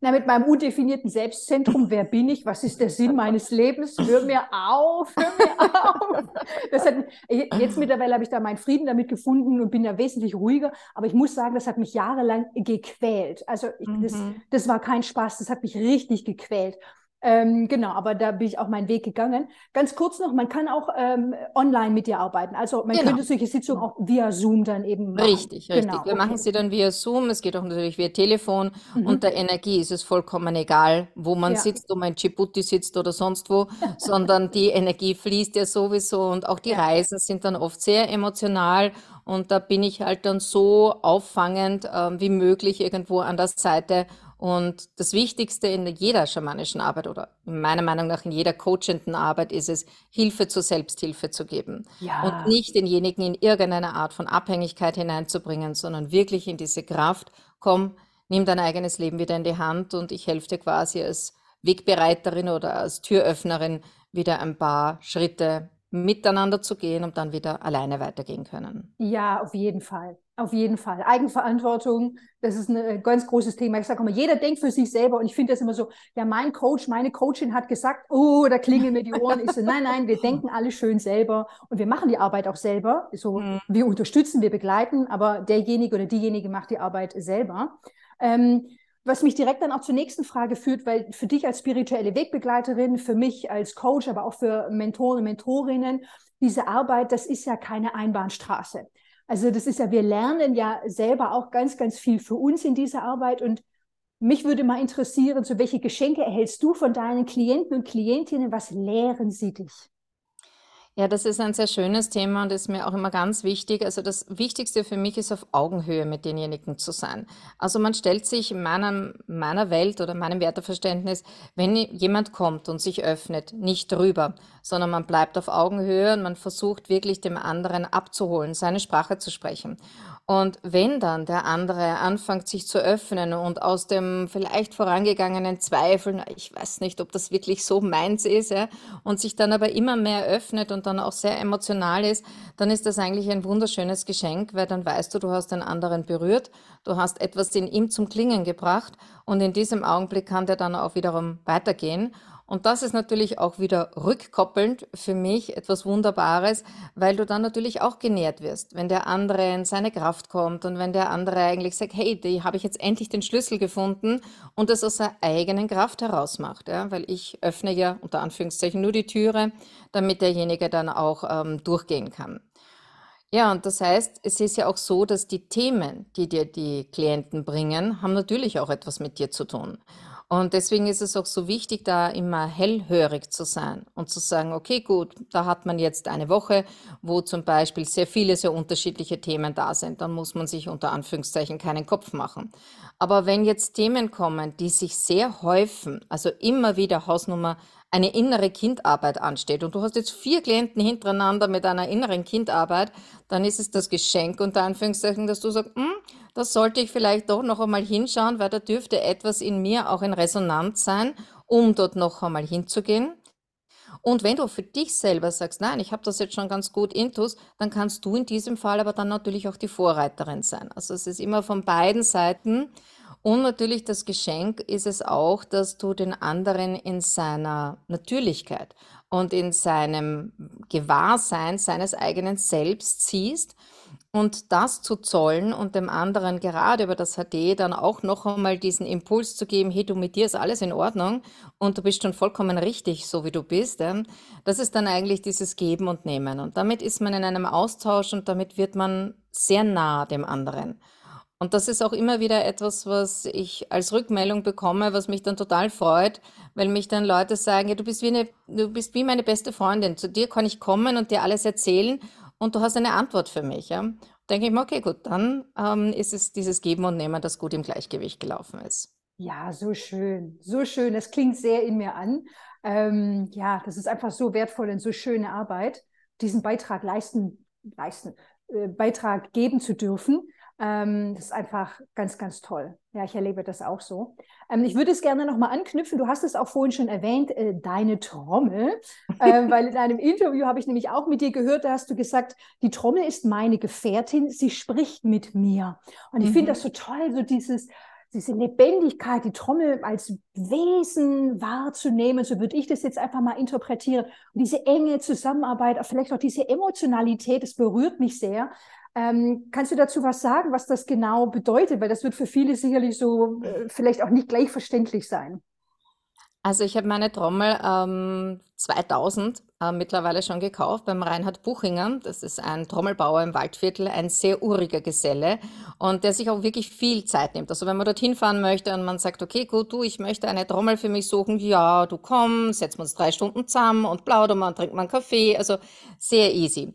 Speaker 1: na, mit meinem undefinierten Selbstzentrum, wer bin ich, was ist der Sinn meines Lebens, hör mir auf, hör mir auf. Das hat, jetzt mittlerweile habe ich da meinen Frieden damit gefunden und bin da wesentlich ruhiger, aber ich muss sagen, das hat mich jahrelang gequält. Also ich, mhm. das, das war kein Spaß, das hat mich richtig gequält. Ähm, genau, aber da bin ich auch meinen Weg gegangen. Ganz kurz noch, man kann auch ähm, online mit dir arbeiten. Also man genau. könnte solche Sitzungen auch via Zoom dann eben
Speaker 2: machen. Richtig, richtig. Genau, Wir okay. machen sie dann via Zoom, es geht auch natürlich via Telefon. Mhm. Und der Energie ist es vollkommen egal, wo man ja. sitzt, ob man in Djibouti sitzt oder sonst wo, sondern die Energie fließt ja sowieso und auch die ja. Reisen sind dann oft sehr emotional und da bin ich halt dann so auffangend äh, wie möglich irgendwo an der Seite Und das Wichtigste in jeder schamanischen Arbeit oder meiner Meinung nach in jeder coachenden Arbeit ist es, Hilfe zur Selbsthilfe zu geben. Und
Speaker 1: Ja.
Speaker 2: nicht denjenigen in irgendeine Art von Abhängigkeit hineinzubringen, sondern wirklich in diese Kraft, komm, nimm dein eigenes Leben wieder in die Hand und ich helfe dir quasi als Wegbereiterin oder als Türöffnerin wieder ein paar Schritte miteinander zu gehen, um dann wieder alleine weitergehen können.
Speaker 1: Ja, auf jeden Fall. Auf jeden Fall. Eigenverantwortung, das ist ein äh, ganz großes Thema. Ich sage immer, jeder denkt für sich selber und ich finde das immer so, ja, mein Coach, meine Coachin hat gesagt, oh, da klingeln mir die Ohren. Ich so, nein, nein, wir denken alle schön selber und wir machen die Arbeit auch selber. So,
Speaker 2: Hm.
Speaker 1: wir unterstützen, wir begleiten, aber derjenige oder diejenige macht die Arbeit selber. Ähm, was mich direkt dann auch zur nächsten Frage führt, weil für dich als spirituelle Wegbegleiterin, für mich als Coach, aber auch für Mentoren und Mentorinnen, diese Arbeit, das ist ja keine Einbahnstraße. Also das ist ja, wir lernen ja selber auch ganz, ganz viel für uns in dieser Arbeit. Und mich würde mal interessieren, so welche Geschenke erhältst du von deinen Klienten und Klientinnen? Was lehren sie dich?
Speaker 2: Ja, das ist ein sehr schönes Thema und ist mir auch immer ganz wichtig. Also das Wichtigste für mich ist auf Augenhöhe mit denjenigen zu sein. Also man stellt sich in meinem, meiner Welt oder meinem Werteverständnis, wenn jemand kommt und sich öffnet, nicht drüber, sondern man bleibt auf Augenhöhe und man versucht wirklich dem anderen abzuholen, seine Sprache zu sprechen. Und wenn dann der andere anfängt, sich zu öffnen und aus dem vielleicht vorangegangenen Zweifeln, ich weiß nicht, ob das wirklich so meins ist, ja, und sich dann aber immer mehr öffnet und dann auch sehr emotional ist, dann ist das eigentlich ein wunderschönes Geschenk, weil dann weißt du, du hast den anderen berührt, du hast etwas in ihm zum Klingen gebracht und in diesem Augenblick kann der dann auch wiederum weitergehen. Und das ist natürlich auch wieder rückkoppelnd für mich etwas Wunderbares, weil du dann natürlich auch genährt wirst, wenn der andere in seine Kraft kommt und wenn der andere eigentlich sagt, hey, die habe ich jetzt endlich den Schlüssel gefunden und das aus seiner eigenen Kraft heraus macht, ja, weil ich öffne ja unter Anführungszeichen nur die Türe, damit derjenige dann auch ähm, durchgehen kann. Ja, und das heißt, es ist ja auch so, dass die Themen, die dir die Klienten bringen, haben natürlich auch etwas mit dir zu tun. Und deswegen ist es auch so wichtig, da immer hellhörig zu sein und zu sagen, okay, gut, da hat man jetzt eine Woche, wo zum Beispiel sehr viele, sehr unterschiedliche Themen da sind. Dann muss man sich unter Anführungszeichen keinen Kopf machen. Aber wenn jetzt Themen kommen, die sich sehr häufen, also immer wieder Hausnummer eine innere Kindarbeit ansteht und du hast jetzt vier Klienten hintereinander mit einer inneren Kindarbeit, dann ist es das Geschenk unter Anführungszeichen, dass du sagst, hm, das sollte ich vielleicht doch noch einmal hinschauen, weil da dürfte etwas in mir auch in Resonanz sein, um dort noch einmal hinzugehen. Und wenn du für dich selber sagst, nein, ich habe das jetzt schon ganz gut intus, dann kannst du in diesem Fall aber dann natürlich auch die Vorreiterin sein. Also es ist immer von beiden Seiten. Und natürlich das Geschenk ist es auch, dass du den anderen in seiner Natürlichkeit und in seinem Gewahrsein seines eigenen Selbst siehst und das zu zollen und dem anderen gerade über das HD dann auch noch einmal diesen Impuls zu geben, hey, du, mit dir ist alles in Ordnung und du bist schon vollkommen richtig, so wie du bist. Das ist dann eigentlich dieses Geben und Nehmen. Und damit ist man in einem Austausch und damit wird man sehr nah dem anderen. Und das ist auch immer wieder etwas, was ich als Rückmeldung bekomme, was mich dann total freut, weil mich dann Leute sagen, ja, du bist wie eine, du bist wie meine beste Freundin. Zu dir kann ich kommen und dir alles erzählen und du hast eine Antwort für mich, ja. Denke ich mir, okay, gut, dann ähm, ist es dieses Geben und Nehmen, das gut im Gleichgewicht gelaufen ist.
Speaker 1: Ja, so schön, so schön. Das klingt sehr in mir an. Ähm, ja, das ist einfach so wertvoll und so schöne Arbeit, diesen Beitrag leisten, leisten, äh, Beitrag geben zu dürfen. Ähm, das ist einfach ganz, ganz toll. Ja, ich erlebe das auch so. Ähm, ich würde es gerne nochmal anknüpfen. Du hast es auch vorhin schon erwähnt, äh, deine Trommel, äh, weil in einem Interview habe ich nämlich auch mit dir gehört, da hast du gesagt, die Trommel ist meine Gefährtin, sie spricht mit mir. Und ich finde
Speaker 2: Mhm.
Speaker 1: das so toll, so dieses, diese Lebendigkeit, die Trommel als Wesen wahrzunehmen, so würde ich das jetzt einfach mal interpretieren. Und diese enge Zusammenarbeit, vielleicht auch diese Emotionalität, das berührt mich sehr. Ähm, kannst du dazu was sagen, was das genau bedeutet? Weil das wird für viele sicherlich so äh, vielleicht auch nicht gleich verständlich sein.
Speaker 2: Also ich habe meine Trommel ähm, 2000 äh, mittlerweile schon gekauft beim Reinhard Buchinger. Das ist ein Trommelbauer im Waldviertel, ein sehr uriger Geselle und der sich auch wirklich viel Zeit nimmt. Also wenn man dorthin fahren möchte und man sagt, okay, gut, du, ich möchte eine Trommel für mich suchen, ja, du komm, setzen wir uns drei Stunden zusammen und plaudern wir und trinken wir einen Kaffee. Also sehr easy.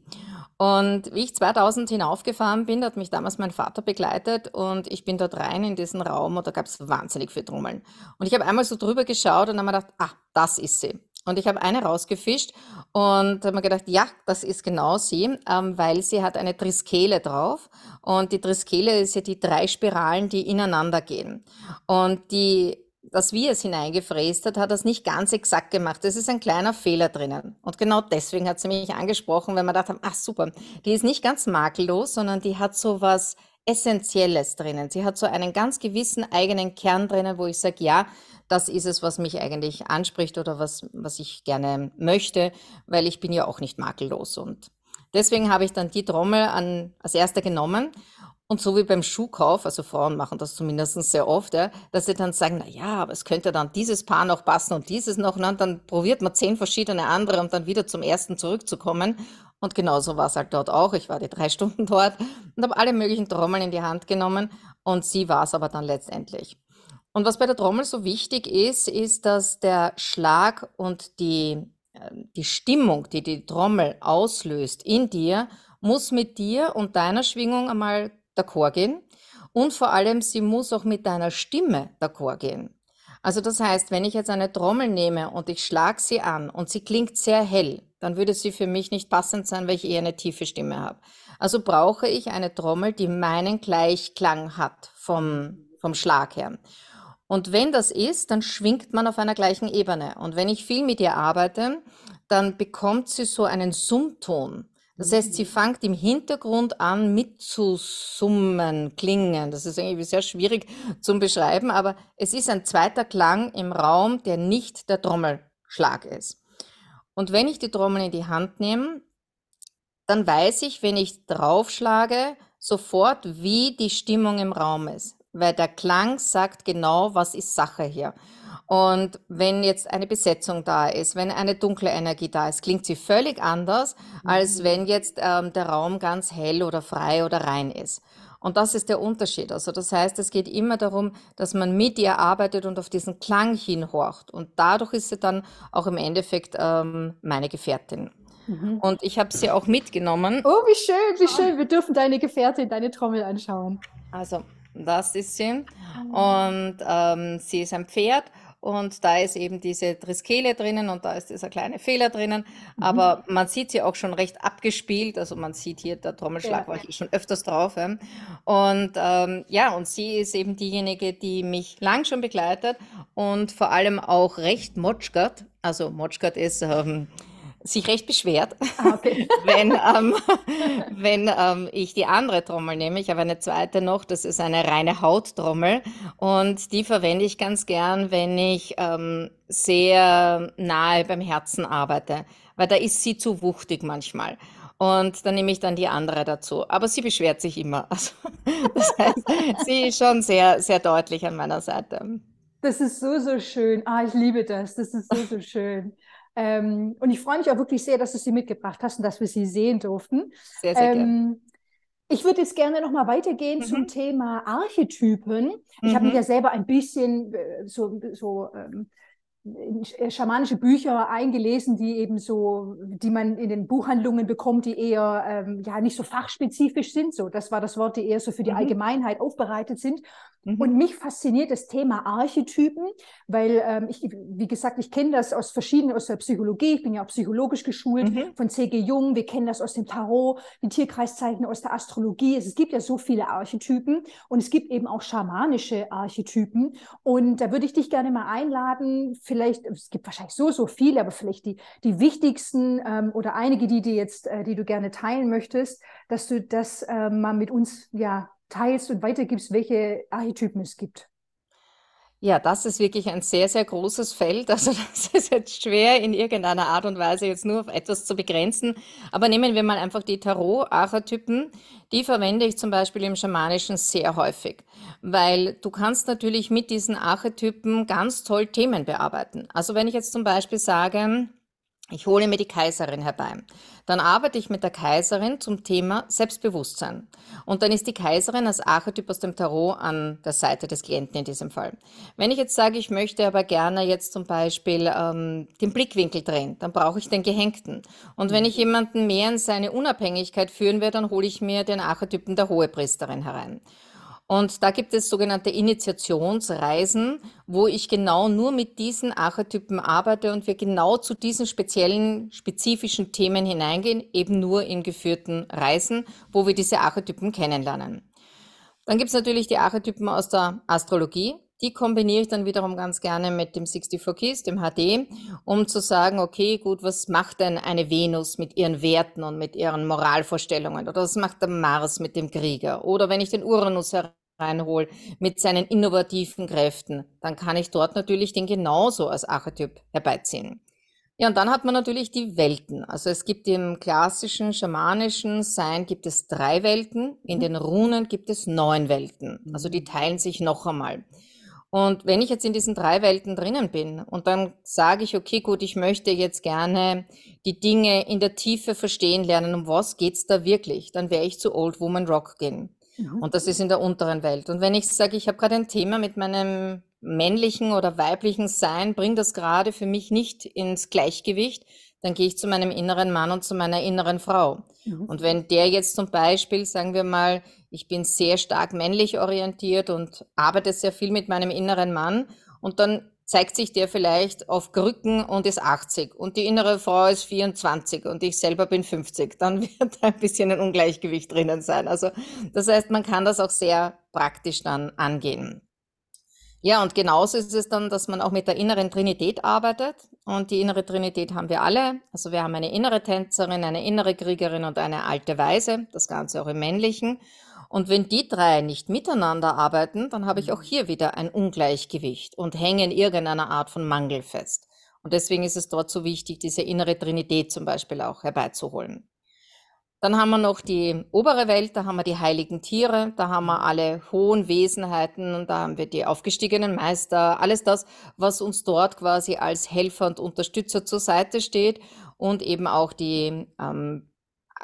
Speaker 2: Und wie ich 2000 hinaufgefahren bin, hat mich damals mein Vater begleitet und ich bin dort rein in diesen Raum und da gab es wahnsinnig viel Trommeln. Und ich habe einmal so drüber geschaut und habe mir gedacht, ah, das ist sie. Und ich habe eine rausgefischt und habe mir gedacht, ja, das ist genau sie, ähm, weil sie hat eine Triskele drauf. Und die Triskele ist ja die drei Spiralen, die ineinander gehen. Und die das wie es hineingefräst hat, hat das nicht ganz exakt gemacht. Es ist ein kleiner Fehler drinnen. Und genau deswegen hat sie mich angesprochen, wenn man dachte, ach super, die ist nicht ganz makellos, sondern die hat so was Essentielles drinnen. Sie hat so einen ganz gewissen eigenen Kern drinnen, wo ich sage, ja, das ist es, was mich eigentlich anspricht oder was, was ich gerne möchte, weil ich bin ja auch nicht makellos. Und deswegen habe ich dann die Trommel an, als erster genommen und so wie beim Schuhkauf, also Frauen machen das zumindest sehr oft, ja, dass sie dann sagen, na ja, aber es könnte dann dieses Paar noch passen und dieses noch, und dann probiert man zehn verschiedene andere, um dann wieder zum ersten zurückzukommen. Und genauso war es halt dort auch. Ich war die drei Stunden dort und habe alle möglichen Trommeln in die Hand genommen und sie war es aber dann letztendlich. Und was bei der Trommel so wichtig ist, ist, dass der Schlag und die, ähm, die Stimmung, die die Trommel auslöst in dir, muss mit dir und deiner Schwingung einmal d'accord gehen und vor allem, sie muss auch mit deiner Stimme d'accord gehen. Also das heißt, wenn ich jetzt eine Trommel nehme und ich schlage sie an und sie klingt sehr hell, dann würde sie für mich nicht passend sein, weil ich eher eine tiefe Stimme habe. Also brauche ich eine Trommel, die meinen Gleichklang hat vom, vom Schlag her. Und wenn das ist, dann schwingt man auf einer gleichen Ebene. Und wenn ich viel mit ihr arbeite, dann bekommt sie so einen Summton. Das heißt, sie fängt im Hintergrund an mitzusummen, klingen. Das ist irgendwie sehr schwierig zu beschreiben, aber es ist ein zweiter Klang im Raum, der nicht der Trommelschlag ist. Und wenn ich die Trommel in die Hand nehme, dann weiß ich, wenn ich draufschlage, sofort, wie die Stimmung im Raum ist. Weil der Klang sagt genau, was ist Sache hier. Und wenn jetzt eine Besetzung da ist, wenn eine dunkle Energie da ist, klingt sie völlig anders, als mhm. wenn jetzt ähm, der Raum ganz hell oder frei oder rein ist. Und das ist der Unterschied. Also das heißt, es geht immer darum, dass man mit ihr arbeitet und auf diesen Klang hinhorcht. Und dadurch ist sie dann auch im Endeffekt ähm, meine Gefährtin. Mhm. Und ich habe sie auch mitgenommen.
Speaker 1: Oh, wie schön, wie schön. Wir dürfen deine Gefährtin, deine Trommel anschauen.
Speaker 2: Also, das ist sie. Ah. Und ähm, sie ist ein Pferd und da ist eben diese Triskele drinnen und da ist dieser kleine Fehler drinnen. Mhm. Aber man sieht sie auch schon recht abgespielt. Also man sieht hier, der Trommelschlag ja. war schon öfters drauf. Ja. Und ähm, ja, und sie ist eben diejenige, die mich lang schon begleitet und vor allem auch recht motschgert. Also motschgert ist... Ähm, sich recht beschwert, ah, okay. wenn, ähm, wenn ähm, ich die andere Trommel nehme. Ich habe eine zweite noch, das ist eine reine Hauttrommel und die verwende ich ganz gern, wenn ich ähm, sehr nahe beim Herzen arbeite, weil da ist sie zu wuchtig manchmal. Und dann nehme ich dann die andere dazu. Aber sie beschwert sich immer. Also, das heißt, sie ist schon sehr, sehr deutlich an meiner Seite.
Speaker 1: Das ist so, so schön. Ah, ich liebe das. Das ist so, so schön. Ähm, und ich freue mich auch wirklich sehr, dass du sie mitgebracht hast und dass wir sie sehen durften. Sehr, sehr ähm, gerne. Ich würde jetzt gerne noch mal weitergehen mhm. zum Thema Archetypen. Ich mhm. habe mich ja selber ein bisschen äh, so, so ähm, äh, schamanische Bücher eingelesen, die eben so, die man in den Buchhandlungen bekommt, die eher ähm, ja nicht so fachspezifisch sind. So, das war das Wort, die eher so für die mhm. Allgemeinheit aufbereitet sind. Mhm. Und mich fasziniert das Thema Archetypen, weil ähm, ich, wie gesagt, ich kenne das aus verschiedenen, aus der Psychologie, ich bin ja auch psychologisch geschult mhm. von C.G. Jung, wir kennen das aus dem Tarot, die Tierkreiszeichen aus der Astrologie. Es, es gibt ja so viele Archetypen und es gibt eben auch schamanische Archetypen. Und da würde ich dich gerne mal einladen, vielleicht, es gibt wahrscheinlich so, so viele, aber vielleicht die, die wichtigsten ähm, oder einige, die, die jetzt, äh, die du gerne teilen möchtest, dass du das äh, mal mit uns ja teilst und weitergibst, welche Archetypen es gibt.
Speaker 2: Ja, das ist wirklich ein sehr, sehr großes Feld. Also das ist jetzt schwer in irgendeiner Art und Weise jetzt nur auf etwas zu begrenzen. Aber nehmen wir mal einfach die Tarot-Archetypen. Die verwende ich zum Beispiel im Schamanischen sehr häufig, weil du kannst natürlich mit diesen Archetypen ganz toll Themen bearbeiten. Also wenn ich jetzt zum Beispiel sage, Ich hole mir die Kaiserin herbei. Dann arbeite ich mit der Kaiserin zum Thema Selbstbewusstsein. Und dann ist die Kaiserin als Archetyp aus dem Tarot an der Seite des Klienten in diesem Fall. Wenn ich jetzt sage, ich möchte aber gerne jetzt zum Beispiel ähm, den Blickwinkel drehen, dann brauche ich den Gehängten. Und wenn ich jemanden mehr in seine Unabhängigkeit führen will, dann hole ich mir den Archetypen der Hohepriesterin herein. Und da gibt es sogenannte Initiationsreisen, wo ich genau nur mit diesen Archetypen arbeite und wir genau zu diesen speziellen, spezifischen Themen hineingehen, eben nur in geführten Reisen, wo wir diese Archetypen kennenlernen. Dann gibt es natürlich die Archetypen aus der Astrologie. Die kombiniere ich dann wiederum ganz gerne mit dem 64 Keys, dem HD, um zu sagen, okay, gut, was macht denn eine Venus mit ihren Werten und mit ihren Moralvorstellungen? Oder was macht der Mars mit dem Krieger? Oder wenn ich den Uranus reinhole mit seinen innovativen Kräften, dann kann ich dort natürlich den genauso als Archetyp herbeiziehen. Ja, und dann hat man natürlich die Welten. Also es gibt im klassischen schamanischen Sein gibt es drei Welten, in mhm. den Runen gibt es neun Welten. Also die mhm. teilen sich noch einmal. Und wenn ich jetzt in diesen drei Welten drinnen bin und dann sage ich, okay, gut, ich möchte jetzt gerne die Dinge in der Tiefe verstehen lernen, um was geht's da wirklich, dann werde ich zu Old Woman Rock gehen. Mhm. Und das ist in der unteren Welt. Und wenn ich sage, ich habe gerade ein Thema mit meinem männlichen oder weiblichen Sein, bringt das gerade für mich nicht ins Gleichgewicht, dann gehe ich zu meinem inneren Mann und zu meiner inneren Frau. Mhm. Und wenn der jetzt zum Beispiel, sagen wir mal, ich bin sehr stark männlich orientiert und arbeite sehr viel mit meinem inneren Mann und dann zeigt sich der vielleicht auf Krücken und ist 80 und die innere Frau ist 24 und ich selber bin 50, dann wird ein bisschen ein Ungleichgewicht drinnen sein. Also das heißt, man kann das auch sehr praktisch dann angehen. Ja, und genauso ist es dann, dass man auch mit der inneren Trinität arbeitet. Und die innere Trinität haben wir alle. Also wir haben eine innere Tänzerin, eine innere Kriegerin und eine alte Weise. Das Ganze auch im Männlichen. Und wenn die drei nicht miteinander arbeiten, dann habe ich auch hier wieder ein Ungleichgewicht und hänge in irgendeiner Art von Mangel fest. Und deswegen ist es dort so wichtig, diese innere Trinität zum Beispiel auch herbeizuholen. Dann haben wir noch die obere Welt, da haben wir die heiligen Tiere, da haben wir alle hohen Wesenheiten da haben wir die aufgestiegenen Meister, alles das, was uns dort quasi als Helfer und Unterstützer zur Seite steht und eben auch die ähm,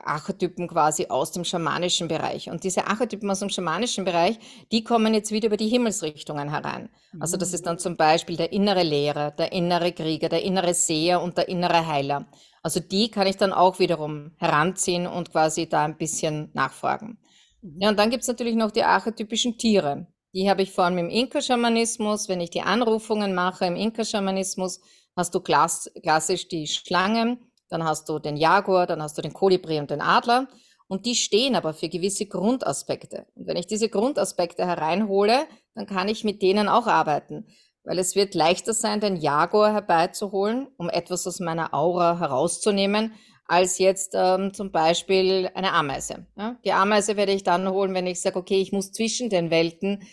Speaker 2: Archetypen quasi aus dem schamanischen Bereich. Und diese Archetypen aus dem schamanischen Bereich, die kommen jetzt wieder über die Himmelsrichtungen herein. Also das ist dann zum Beispiel der innere Lehrer, der innere Krieger, der innere Seher und der innere Heiler. Also die kann ich dann auch wiederum heranziehen und quasi da ein bisschen nachfragen. Mhm. Ja, und dann gibt es natürlich noch die archetypischen Tiere. Die habe ich vor allem im Inka-Schamanismus. Wenn ich die Anrufungen mache im Inka-Schamanismus, hast du klass klassisch die Schlange, dann hast du den Jaguar, dann hast du den Kolibri und den Adler. Und die stehen aber für gewisse Grundaspekte. Und wenn ich diese Grundaspekte hereinhole, dann kann ich mit denen auch arbeiten weil es wird leichter sein, den Jaguar herbeizuholen, um etwas aus meiner Aura herauszunehmen, als jetzt ähm, zum Beispiel eine Ameise. Ja? Die Ameise werde ich dann holen, wenn ich sage, okay, ich muss zwischen den Welten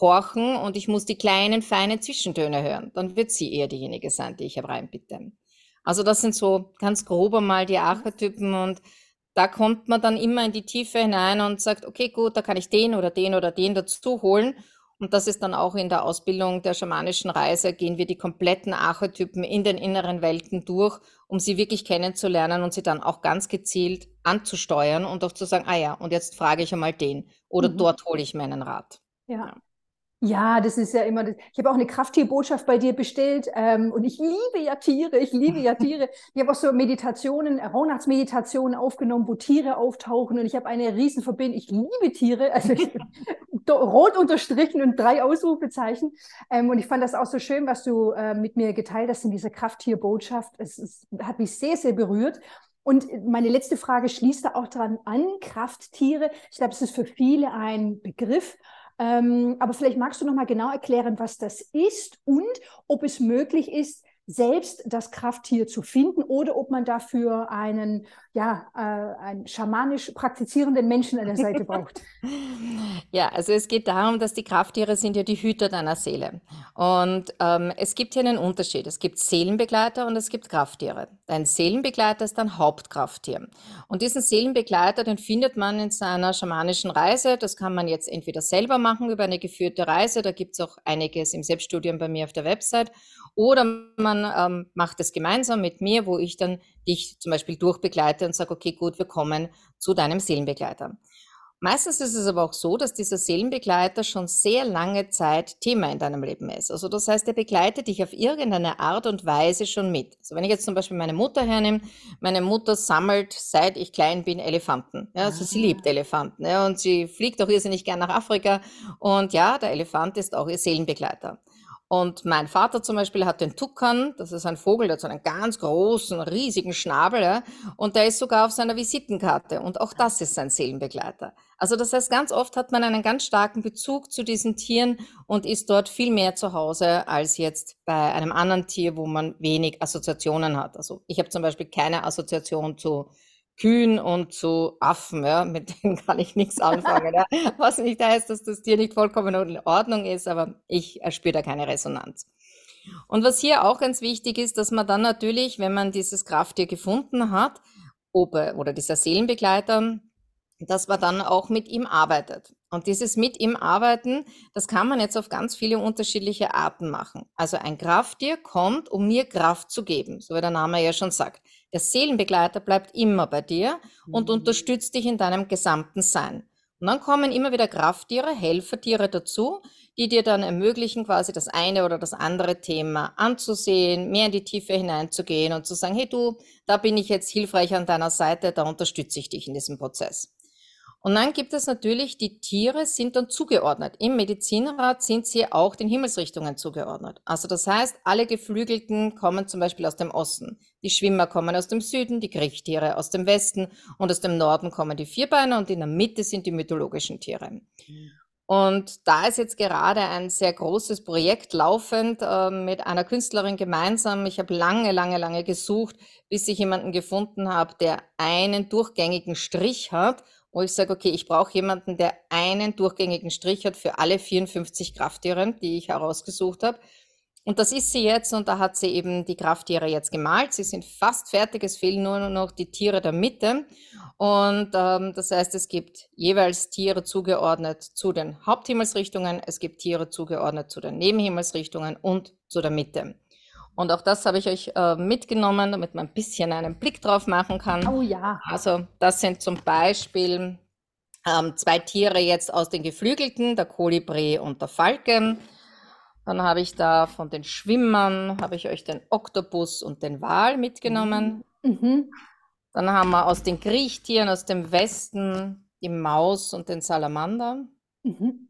Speaker 2: horchen und ich muss die kleinen, feinen Zwischentöne hören. Dann wird sie eher diejenige sein, die ich hereinbitte. Also das sind so ganz grob einmal die Archetypen und da kommt man dann immer in die Tiefe hinein und sagt, okay, gut, da kann ich den oder den oder den dazu holen und das ist dann auch in der Ausbildung der schamanischen Reise, gehen wir die kompletten Archetypen in den inneren Welten durch, um sie wirklich kennenzulernen und sie dann auch ganz gezielt anzusteuern und auch zu sagen, ah ja, und jetzt frage ich einmal den oder mhm. dort hole ich meinen Rat.
Speaker 1: Ja. ja. Ja, das ist ja immer, das. ich habe auch eine Krafttierbotschaft bei dir bestellt ähm, und ich liebe ja Tiere, ich liebe ja Tiere. Ich habe auch so Meditationen, Rauhnachtsmeditationen aufgenommen, wo Tiere auftauchen und ich habe eine Riesenverbindung, ich liebe Tiere, also ich, rot unterstrichen und drei Ausrufezeichen ähm, und ich fand das auch so schön, was du äh, mit mir geteilt hast in dieser Krafttierbotschaft. Es, es hat mich sehr, sehr berührt und meine letzte Frage schließt da auch dran an, Krafttiere. Ich glaube, es ist für viele ein Begriff. Ähm, aber vielleicht magst du noch mal genau erklären, was das ist und ob es möglich ist, selbst das Krafttier zu finden oder ob man dafür einen, ja, äh, einen schamanisch praktizierenden Menschen an der Seite braucht.
Speaker 2: Ja, also es geht darum, dass die Krafttiere sind ja die Hüter deiner Seele. Und ähm, es gibt hier einen Unterschied. Es gibt Seelenbegleiter und es gibt Krafttiere. Ein Seelenbegleiter ist ein Hauptkrafttier. Und diesen Seelenbegleiter, den findet man in seiner schamanischen Reise. Das kann man jetzt entweder selber machen über eine geführte Reise. Da gibt es auch einiges im Selbststudium bei mir auf der Website Oder man ähm, macht es gemeinsam mit mir, wo ich dann dich zum Beispiel durchbegleite und sage, okay, gut, wir kommen zu deinem Seelenbegleiter. Meistens ist es aber auch so, dass dieser Seelenbegleiter schon sehr lange Zeit Thema in deinem Leben ist. Also das heißt, er begleitet dich auf irgendeine Art und Weise schon mit. Also wenn ich jetzt zum Beispiel meine Mutter hernehme, meine Mutter sammelt, seit ich klein bin, Elefanten. Ja, also sie liebt ah. Elefanten. Ja, und sie fliegt auch irrsinnig gern nach Afrika. Und ja, der Elefant ist auch ihr Seelenbegleiter. Und mein Vater zum Beispiel hat den Tuckern, das ist ein Vogel, der hat so einen ganz großen, riesigen Schnabel, ja, und der ist sogar auf seiner Visitenkarte. Und auch das ist sein Seelenbegleiter. Also das heißt, ganz oft hat man einen ganz starken Bezug zu diesen Tieren und ist dort viel mehr zu Hause als jetzt bei einem anderen Tier, wo man wenig Assoziationen hat. Also ich habe zum Beispiel keine Assoziation zu Kühen und zu Affen, ja, mit denen kann ich nichts anfangen. Ja. Was nicht heißt, dass das Tier nicht vollkommen in Ordnung ist, aber ich spüre da keine Resonanz. Und was hier auch ganz wichtig ist, dass man dann natürlich, wenn man dieses Krafttier gefunden hat, oder dieser Seelenbegleiter, dass man dann auch mit ihm arbeitet. Und dieses mit ihm arbeiten, das kann man jetzt auf ganz viele unterschiedliche Arten machen. Also ein Krafttier kommt, um mir Kraft zu geben, so wie der Name ja schon sagt. Der Seelenbegleiter bleibt immer bei dir und mhm. unterstützt dich in deinem gesamten Sein. Und dann kommen immer wieder Krafttiere, Helfertiere dazu, die dir dann ermöglichen, quasi das eine oder das andere Thema anzusehen, mehr in die Tiefe hineinzugehen und zu sagen, hey du, da bin ich jetzt hilfreich an deiner Seite, da unterstütze ich dich in diesem Prozess. Und dann gibt es natürlich, die Tiere sind dann zugeordnet. Im Medizinrat sind sie auch den Himmelsrichtungen zugeordnet. Also das heißt, alle Geflügelten kommen zum Beispiel aus dem Osten. Die Schwimmer kommen aus dem Süden, die Kriechtiere aus dem Westen und aus dem Norden kommen die Vierbeiner und in der Mitte sind die mythologischen Tiere. Und da ist jetzt gerade ein sehr großes Projekt laufend äh, mit einer Künstlerin gemeinsam. Ich habe lange, lange, lange gesucht, bis ich jemanden gefunden habe, der einen durchgängigen Strich hat wo ich sage, okay, ich brauche jemanden, der einen durchgängigen Strich hat für alle 54 Krafttiere, die ich herausgesucht habe. Und das ist sie jetzt und da hat sie eben die Krafttiere jetzt gemalt. Sie sind fast fertig, es fehlen nur noch die Tiere der Mitte. Und ähm, das heißt, es gibt jeweils Tiere zugeordnet zu den Haupthimmelsrichtungen, es gibt Tiere zugeordnet zu den Nebenhimmelsrichtungen und zu der Mitte. Und auch das habe ich euch äh, mitgenommen, damit man ein bisschen einen Blick drauf machen kann.
Speaker 1: Oh ja.
Speaker 2: Also das sind zum Beispiel ähm, zwei Tiere jetzt aus den Geflügelten, der Kolibri und der Falke. Dann habe ich da von den Schwimmern, habe ich euch den Oktopus und den Wal mitgenommen. Mhm. Dann haben wir aus den Kriechtieren aus dem Westen die Maus und den Salamander. Mhm.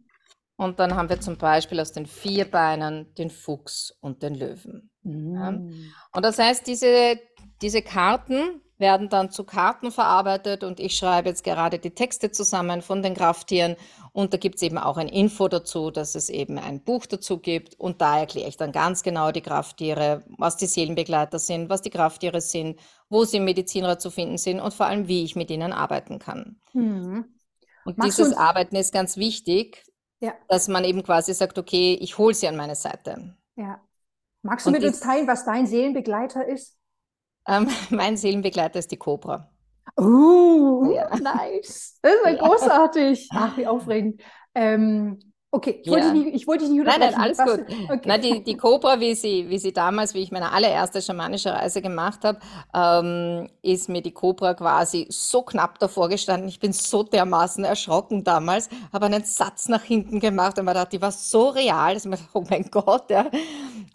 Speaker 2: Und dann haben wir zum Beispiel aus den Vierbeinen den Fuchs und den Löwen. Ja. Mm. Und das heißt, diese, diese Karten werden dann zu Karten verarbeitet und ich schreibe jetzt gerade die Texte zusammen von den Krafttieren und da gibt es eben auch ein Info dazu, dass es eben ein Buch dazu gibt und da erkläre ich dann ganz genau die Krafttiere, was die Seelenbegleiter sind, was die Krafttiere sind, wo sie im Medizinrat zu finden sind und vor allem, wie ich mit ihnen arbeiten kann. Mhm. Und Magst dieses Arbeiten ist ganz wichtig, ja. dass man eben quasi sagt, okay, ich hole sie an meine Seite.
Speaker 1: Ja, Magst du und mit uns teilen, was dein Seelenbegleiter ist?
Speaker 2: Ähm, mein Seelenbegleiter ist die Cobra.
Speaker 1: Oh, ja. nice. Das ist ja. großartig. Ach, wie aufregend. Ähm, Okay, ich, ja. wollte dich nicht, ich wollte dich nicht
Speaker 2: unterbrechen. Nein, nein, alles gut. Okay. Na, die, die Cobra, wie sie, wie sie damals, wie ich meine allererste schamanische Reise gemacht habe, ähm, ist mir die Cobra quasi so knapp davor gestanden. Ich bin so dermaßen erschrocken damals, habe einen Satz nach hinten gemacht und mir dachte, die war so real, dass ich mir dachte, oh mein Gott, ja.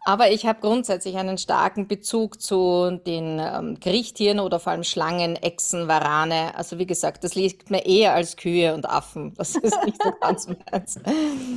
Speaker 2: Aber ich habe grundsätzlich einen starken Bezug zu den ähm, Kriechtieren oder vor allem Schlangen, Echsen, Warane. Also wie gesagt, das liegt mir eher als Kühe und Affen. Das ist nicht so ganz meins.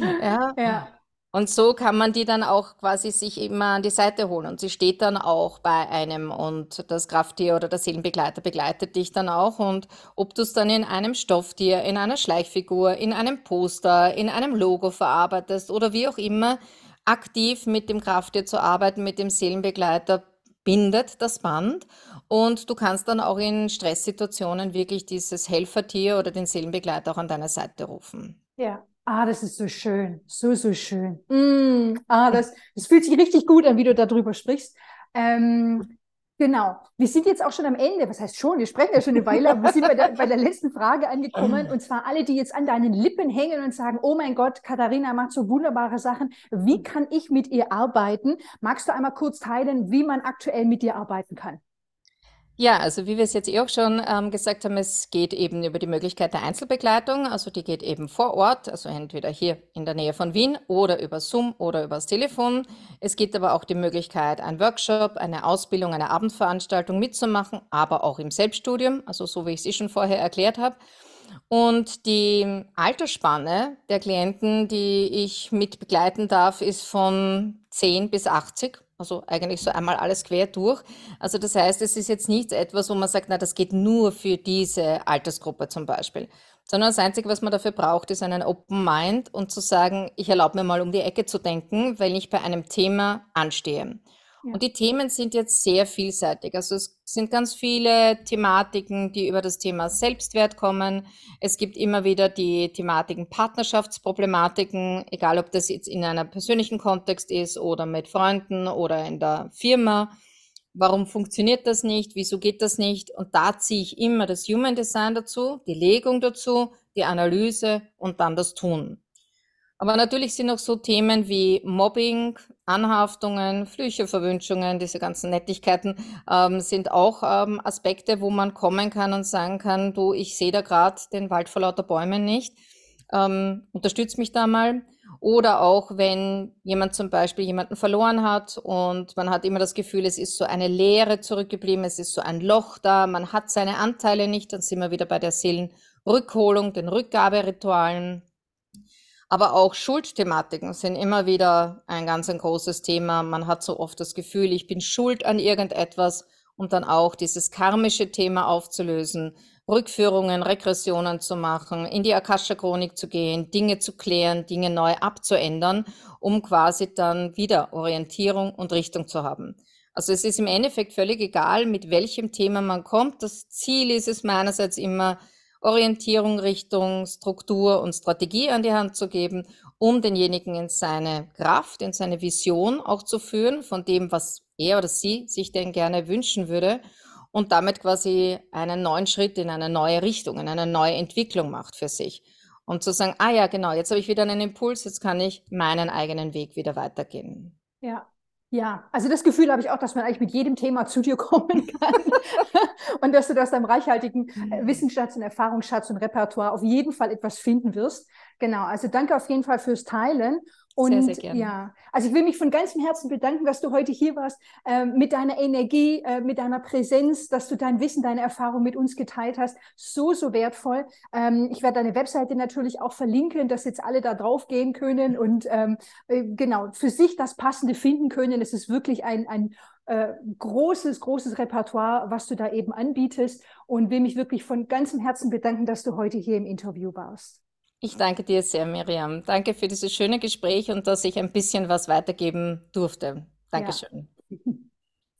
Speaker 2: Ja. ja. Und so kann man die dann auch quasi sich immer an die Seite holen. Und sie steht dann auch bei einem und das Krafttier oder der Seelenbegleiter begleitet dich dann auch. Und ob du es dann in einem Stofftier, in einer Schleichfigur, in einem Poster, in einem Logo verarbeitest oder wie auch immer, aktiv mit dem Krafttier zu arbeiten, mit dem Seelenbegleiter, bindet das Band. Und du kannst dann auch in Stresssituationen wirklich dieses Helfertier oder den Seelenbegleiter auch an deiner Seite rufen.
Speaker 1: Ja, Ah, das ist so schön, so, so schön. Mm, ah, das, das fühlt sich richtig gut an, wie du darüber sprichst. Ähm, Genau. Wir sind jetzt auch schon am Ende. Was heißt schon? Wir sprechen ja schon eine Weile, aber wir sind bei der, bei der letzten Frage angekommen. Und zwar alle, die jetzt an deinen Lippen hängen und sagen, oh mein Gott, Katharina macht so wunderbare Sachen. Wie kann ich mit ihr arbeiten? Magst du einmal kurz teilen, wie man aktuell mit dir arbeiten kann?
Speaker 2: Ja, also wie wir es jetzt eh auch schon ähm, gesagt haben, es geht eben über die Möglichkeit der Einzelbegleitung. Also die geht eben vor Ort, also entweder hier in der Nähe von Wien oder über Zoom oder übers Telefon. Es gibt aber auch die Möglichkeit, einen Workshop, eine Ausbildung, eine Abendveranstaltung mitzumachen, aber auch im Selbststudium, also so wie ich es eh schon vorher erklärt habe. Und die Altersspanne der Klienten, die ich mit begleiten darf, ist von 10 bis 80. Also eigentlich so einmal alles quer durch. Also das heißt, es ist jetzt nicht etwas, wo man sagt, na, das geht nur für diese Altersgruppe zum Beispiel. Sondern das Einzige, was man dafür braucht, ist einen Open Mind und zu sagen, ich erlaube mir mal um die Ecke zu denken, weil ich bei einem Thema anstehe. Und die Themen sind jetzt sehr vielseitig. Also es sind ganz viele Thematiken, die über das Thema Selbstwert kommen. Es gibt immer wieder die Thematiken Partnerschaftsproblematiken, egal ob das jetzt in einem persönlichen Kontext ist oder mit Freunden oder in der Firma. Warum funktioniert das nicht? Wieso geht das nicht? Und da ziehe ich immer das Human Design dazu, die Legung dazu, die Analyse und dann das Tun. Aber natürlich sind auch so Themen wie Mobbing, Anhaftungen, Flüche, Verwünschungen, diese ganzen Nettigkeiten ähm, sind auch ähm, Aspekte, wo man kommen kann und sagen kann, du, ich sehe da gerade den Wald vor lauter Bäumen nicht, ähm, unterstütz mich da mal. Oder auch, wenn jemand zum Beispiel jemanden verloren hat und man hat immer das Gefühl, es ist so eine Leere zurückgeblieben, es ist so ein Loch da, man hat seine Anteile nicht, dann sind wir wieder bei der Seelenrückholung, den Rückgaberitualen aber auch Schuldthematiken sind immer wieder ein ganz ein großes Thema. Man hat so oft das Gefühl, ich bin schuld an irgendetwas und dann auch dieses karmische Thema aufzulösen, Rückführungen, Regressionen zu machen, in die Akasha-Chronik zu gehen, Dinge zu klären, Dinge neu abzuändern, um quasi dann wieder Orientierung und Richtung zu haben. Also es ist im Endeffekt völlig egal, mit welchem Thema man kommt. Das Ziel ist es meinerseits immer, Orientierung, Richtung, Struktur und Strategie an die Hand zu geben, um denjenigen in seine Kraft, in seine Vision auch zu führen, von dem, was er oder sie sich denn gerne wünschen würde und damit quasi einen neuen Schritt in eine neue Richtung, in eine neue Entwicklung macht für sich. Und zu sagen, ah ja, genau, jetzt habe ich wieder einen Impuls, jetzt kann ich meinen eigenen Weg wieder weitergehen.
Speaker 1: Ja, ja, also das Gefühl habe ich auch, dass man eigentlich mit jedem Thema zu dir kommen kann und dass du aus deinem reichhaltigen äh, mhm. Wissensschatz und Erfahrungsschatz und Repertoire auf jeden Fall etwas finden wirst. Genau, also danke auf jeden Fall fürs Teilen. Und sehr, sehr gerne. ja, also ich will mich von ganzem Herzen bedanken, dass du heute hier warst, äh, mit deiner Energie, äh, mit deiner Präsenz, dass du dein Wissen, deine Erfahrung mit uns geteilt hast. So, so wertvoll. Ähm, ich werde deine Webseite natürlich auch verlinken, dass jetzt alle da drauf gehen können und ähm, äh, genau für sich das Passende finden können. Es ist wirklich ein, ein äh, großes, großes Repertoire, was du da eben anbietest und will mich wirklich von ganzem Herzen bedanken, dass du heute hier im Interview warst.
Speaker 2: Ich danke dir sehr, Miriam. Danke für dieses schöne Gespräch und dass ich ein bisschen was weitergeben durfte. Dankeschön. Ja.